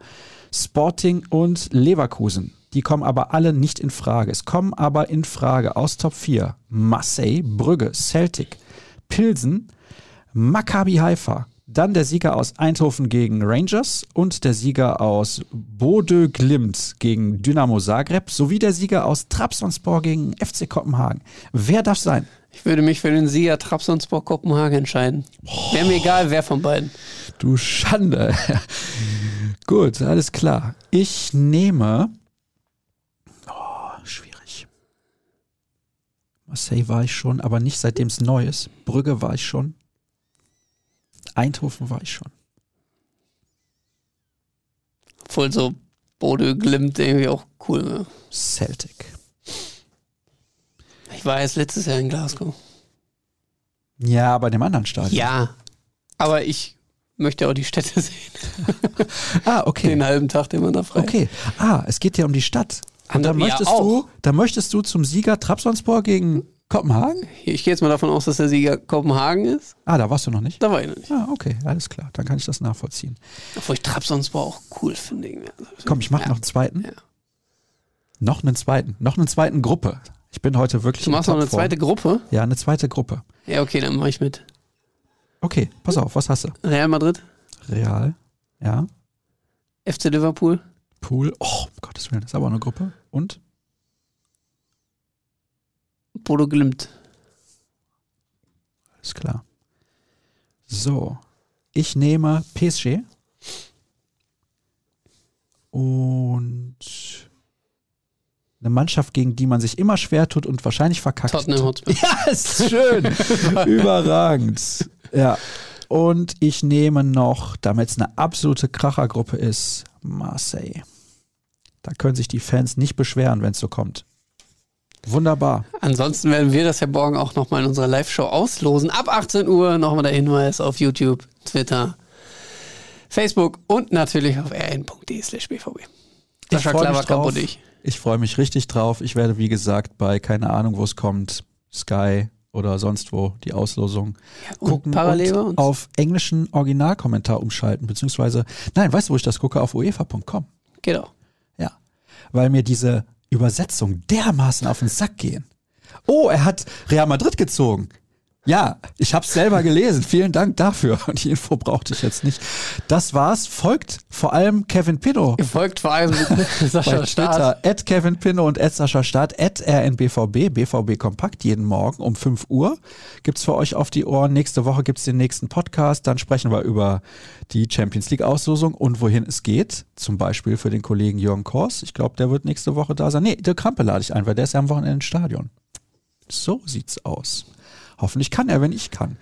[SPEAKER 1] Sporting und Leverkusen. Die kommen aber alle nicht in Frage. Es kommen aber in Frage aus Top 4 Marseille, Brügge, Celtic, Pilsen, Maccabi Haifa, dann der Sieger aus Eindhoven gegen Rangers und der Sieger aus Bodø Glimt gegen Dynamo Zagreb sowie der Sieger aus Trabzonspor gegen FC Kopenhagen. Wer darf sein?
[SPEAKER 2] Ich würde mich für den Sieger Trabzonspor Kopenhagen entscheiden. Wäre mir egal, wer von beiden.
[SPEAKER 1] Du Schande. (laughs) Gut, alles klar. Ich nehme Marseille war ich schon, aber nicht seitdem es neu ist. Brügge war ich schon. Eindhoven war ich schon.
[SPEAKER 2] Voll so Bode glimmt irgendwie auch cool. Ne?
[SPEAKER 1] Celtic.
[SPEAKER 2] Ich war erst letztes Jahr in Glasgow.
[SPEAKER 1] Ja, bei dem anderen Stadion.
[SPEAKER 2] Ja, aber ich möchte auch die Städte (laughs) sehen.
[SPEAKER 1] ah, okay.
[SPEAKER 2] Den halben Tag, den man da frei
[SPEAKER 1] Okay. Ah, es geht ja um die Stadt. Und da möchtest ja, du, da möchtest du zum Sieger Trabzonspor gegen Kopenhagen?
[SPEAKER 2] Ich gehe jetzt mal davon aus, dass der Sieger Kopenhagen ist.
[SPEAKER 1] Ah, da warst du noch nicht?
[SPEAKER 2] Da war ich noch nicht.
[SPEAKER 1] Ah, okay, alles klar. Dann kann ich das nachvollziehen.
[SPEAKER 2] Obwohl ich Trabzonspor auch cool finde.
[SPEAKER 1] Komm, ich mache ja. noch einen zweiten. Ja. Noch einen zweiten. Noch eine zweiten Gruppe. Ich bin heute wirklich.
[SPEAKER 2] Du machst noch eine zweite Gruppe?
[SPEAKER 1] Ja, eine zweite Gruppe.
[SPEAKER 2] Ja, okay, dann mache ich mit.
[SPEAKER 1] Okay, pass auf, was hast du?
[SPEAKER 2] Real Madrid.
[SPEAKER 1] Real, ja.
[SPEAKER 2] FC Liverpool.
[SPEAKER 1] Pool, oh, um Gottes Willen, das ist aber eine Gruppe. Und?
[SPEAKER 2] Bodo Glimt.
[SPEAKER 1] Alles klar. So, ich nehme PSG. Und eine Mannschaft, gegen die man sich immer schwer tut und wahrscheinlich verkackt.
[SPEAKER 2] Tottenham Hotspur. (laughs)
[SPEAKER 1] Ja, ist schön. (laughs) Überragend. Ja. Und ich nehme noch, damit es eine absolute Krachergruppe ist, Marseille. Da können sich die Fans nicht beschweren, wenn es so kommt. Wunderbar.
[SPEAKER 2] Ansonsten werden wir das ja morgen auch nochmal in unserer Live-Show auslosen. Ab 18 Uhr nochmal der Hinweis auf YouTube, Twitter, Facebook und natürlich auf rn.de slash bvb.
[SPEAKER 1] Sascha Klaverkamp und ich. Ich freue mich richtig drauf. Ich werde, wie gesagt, bei keine Ahnung, wo es kommt, Sky oder sonst wo die Auslosung ja, gucken
[SPEAKER 2] parallel
[SPEAKER 1] und auf englischen Originalkommentar umschalten, beziehungsweise, nein, weißt du, wo ich das gucke? Auf uefa.com.
[SPEAKER 2] Genau.
[SPEAKER 1] Ja, weil mir diese Übersetzung dermaßen auf den Sack gehen. Oh, er hat Real Madrid gezogen. Ja, ich habe es selber gelesen. Vielen Dank dafür. Und (laughs) die Info brauchte ich jetzt nicht. Das war's. Folgt vor allem Kevin Pino.
[SPEAKER 2] Folgt vor allem (laughs) Sascha Staat.
[SPEAKER 1] At Kevin Pino und at Sascha Staat, at rnbvb, BVB Kompakt, jeden Morgen um 5 Uhr. Gibt's für euch auf die Ohren. Nächste Woche gibt's den nächsten Podcast. Dann sprechen wir über die Champions League Auslosung und wohin es geht. Zum Beispiel für den Kollegen Jürgen Kors. Ich glaube, der wird nächste Woche da sein. Nee, der Krampe lade ich ein, weil der ist ja am Wochenende im Stadion. So sieht's aus. Hoffentlich kann er, wenn ich kann.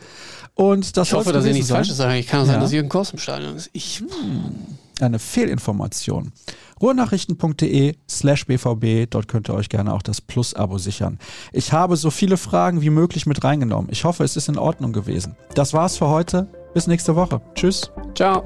[SPEAKER 1] Und das
[SPEAKER 2] ich hoffe, dass ich nichts Falsches sage. Ich kann auch ja. sein, dass Jürgen Kors im Stadion ist. Ich. Hm.
[SPEAKER 1] Eine Fehlinformation. Ruhrnachrichten.de slash bvb, dort könnt ihr euch gerne auch das Plus-Abo sichern. Ich habe so viele Fragen wie möglich mit reingenommen. Ich hoffe, es ist in Ordnung gewesen. Das war's für heute. Bis nächste Woche. Tschüss.
[SPEAKER 2] Ciao.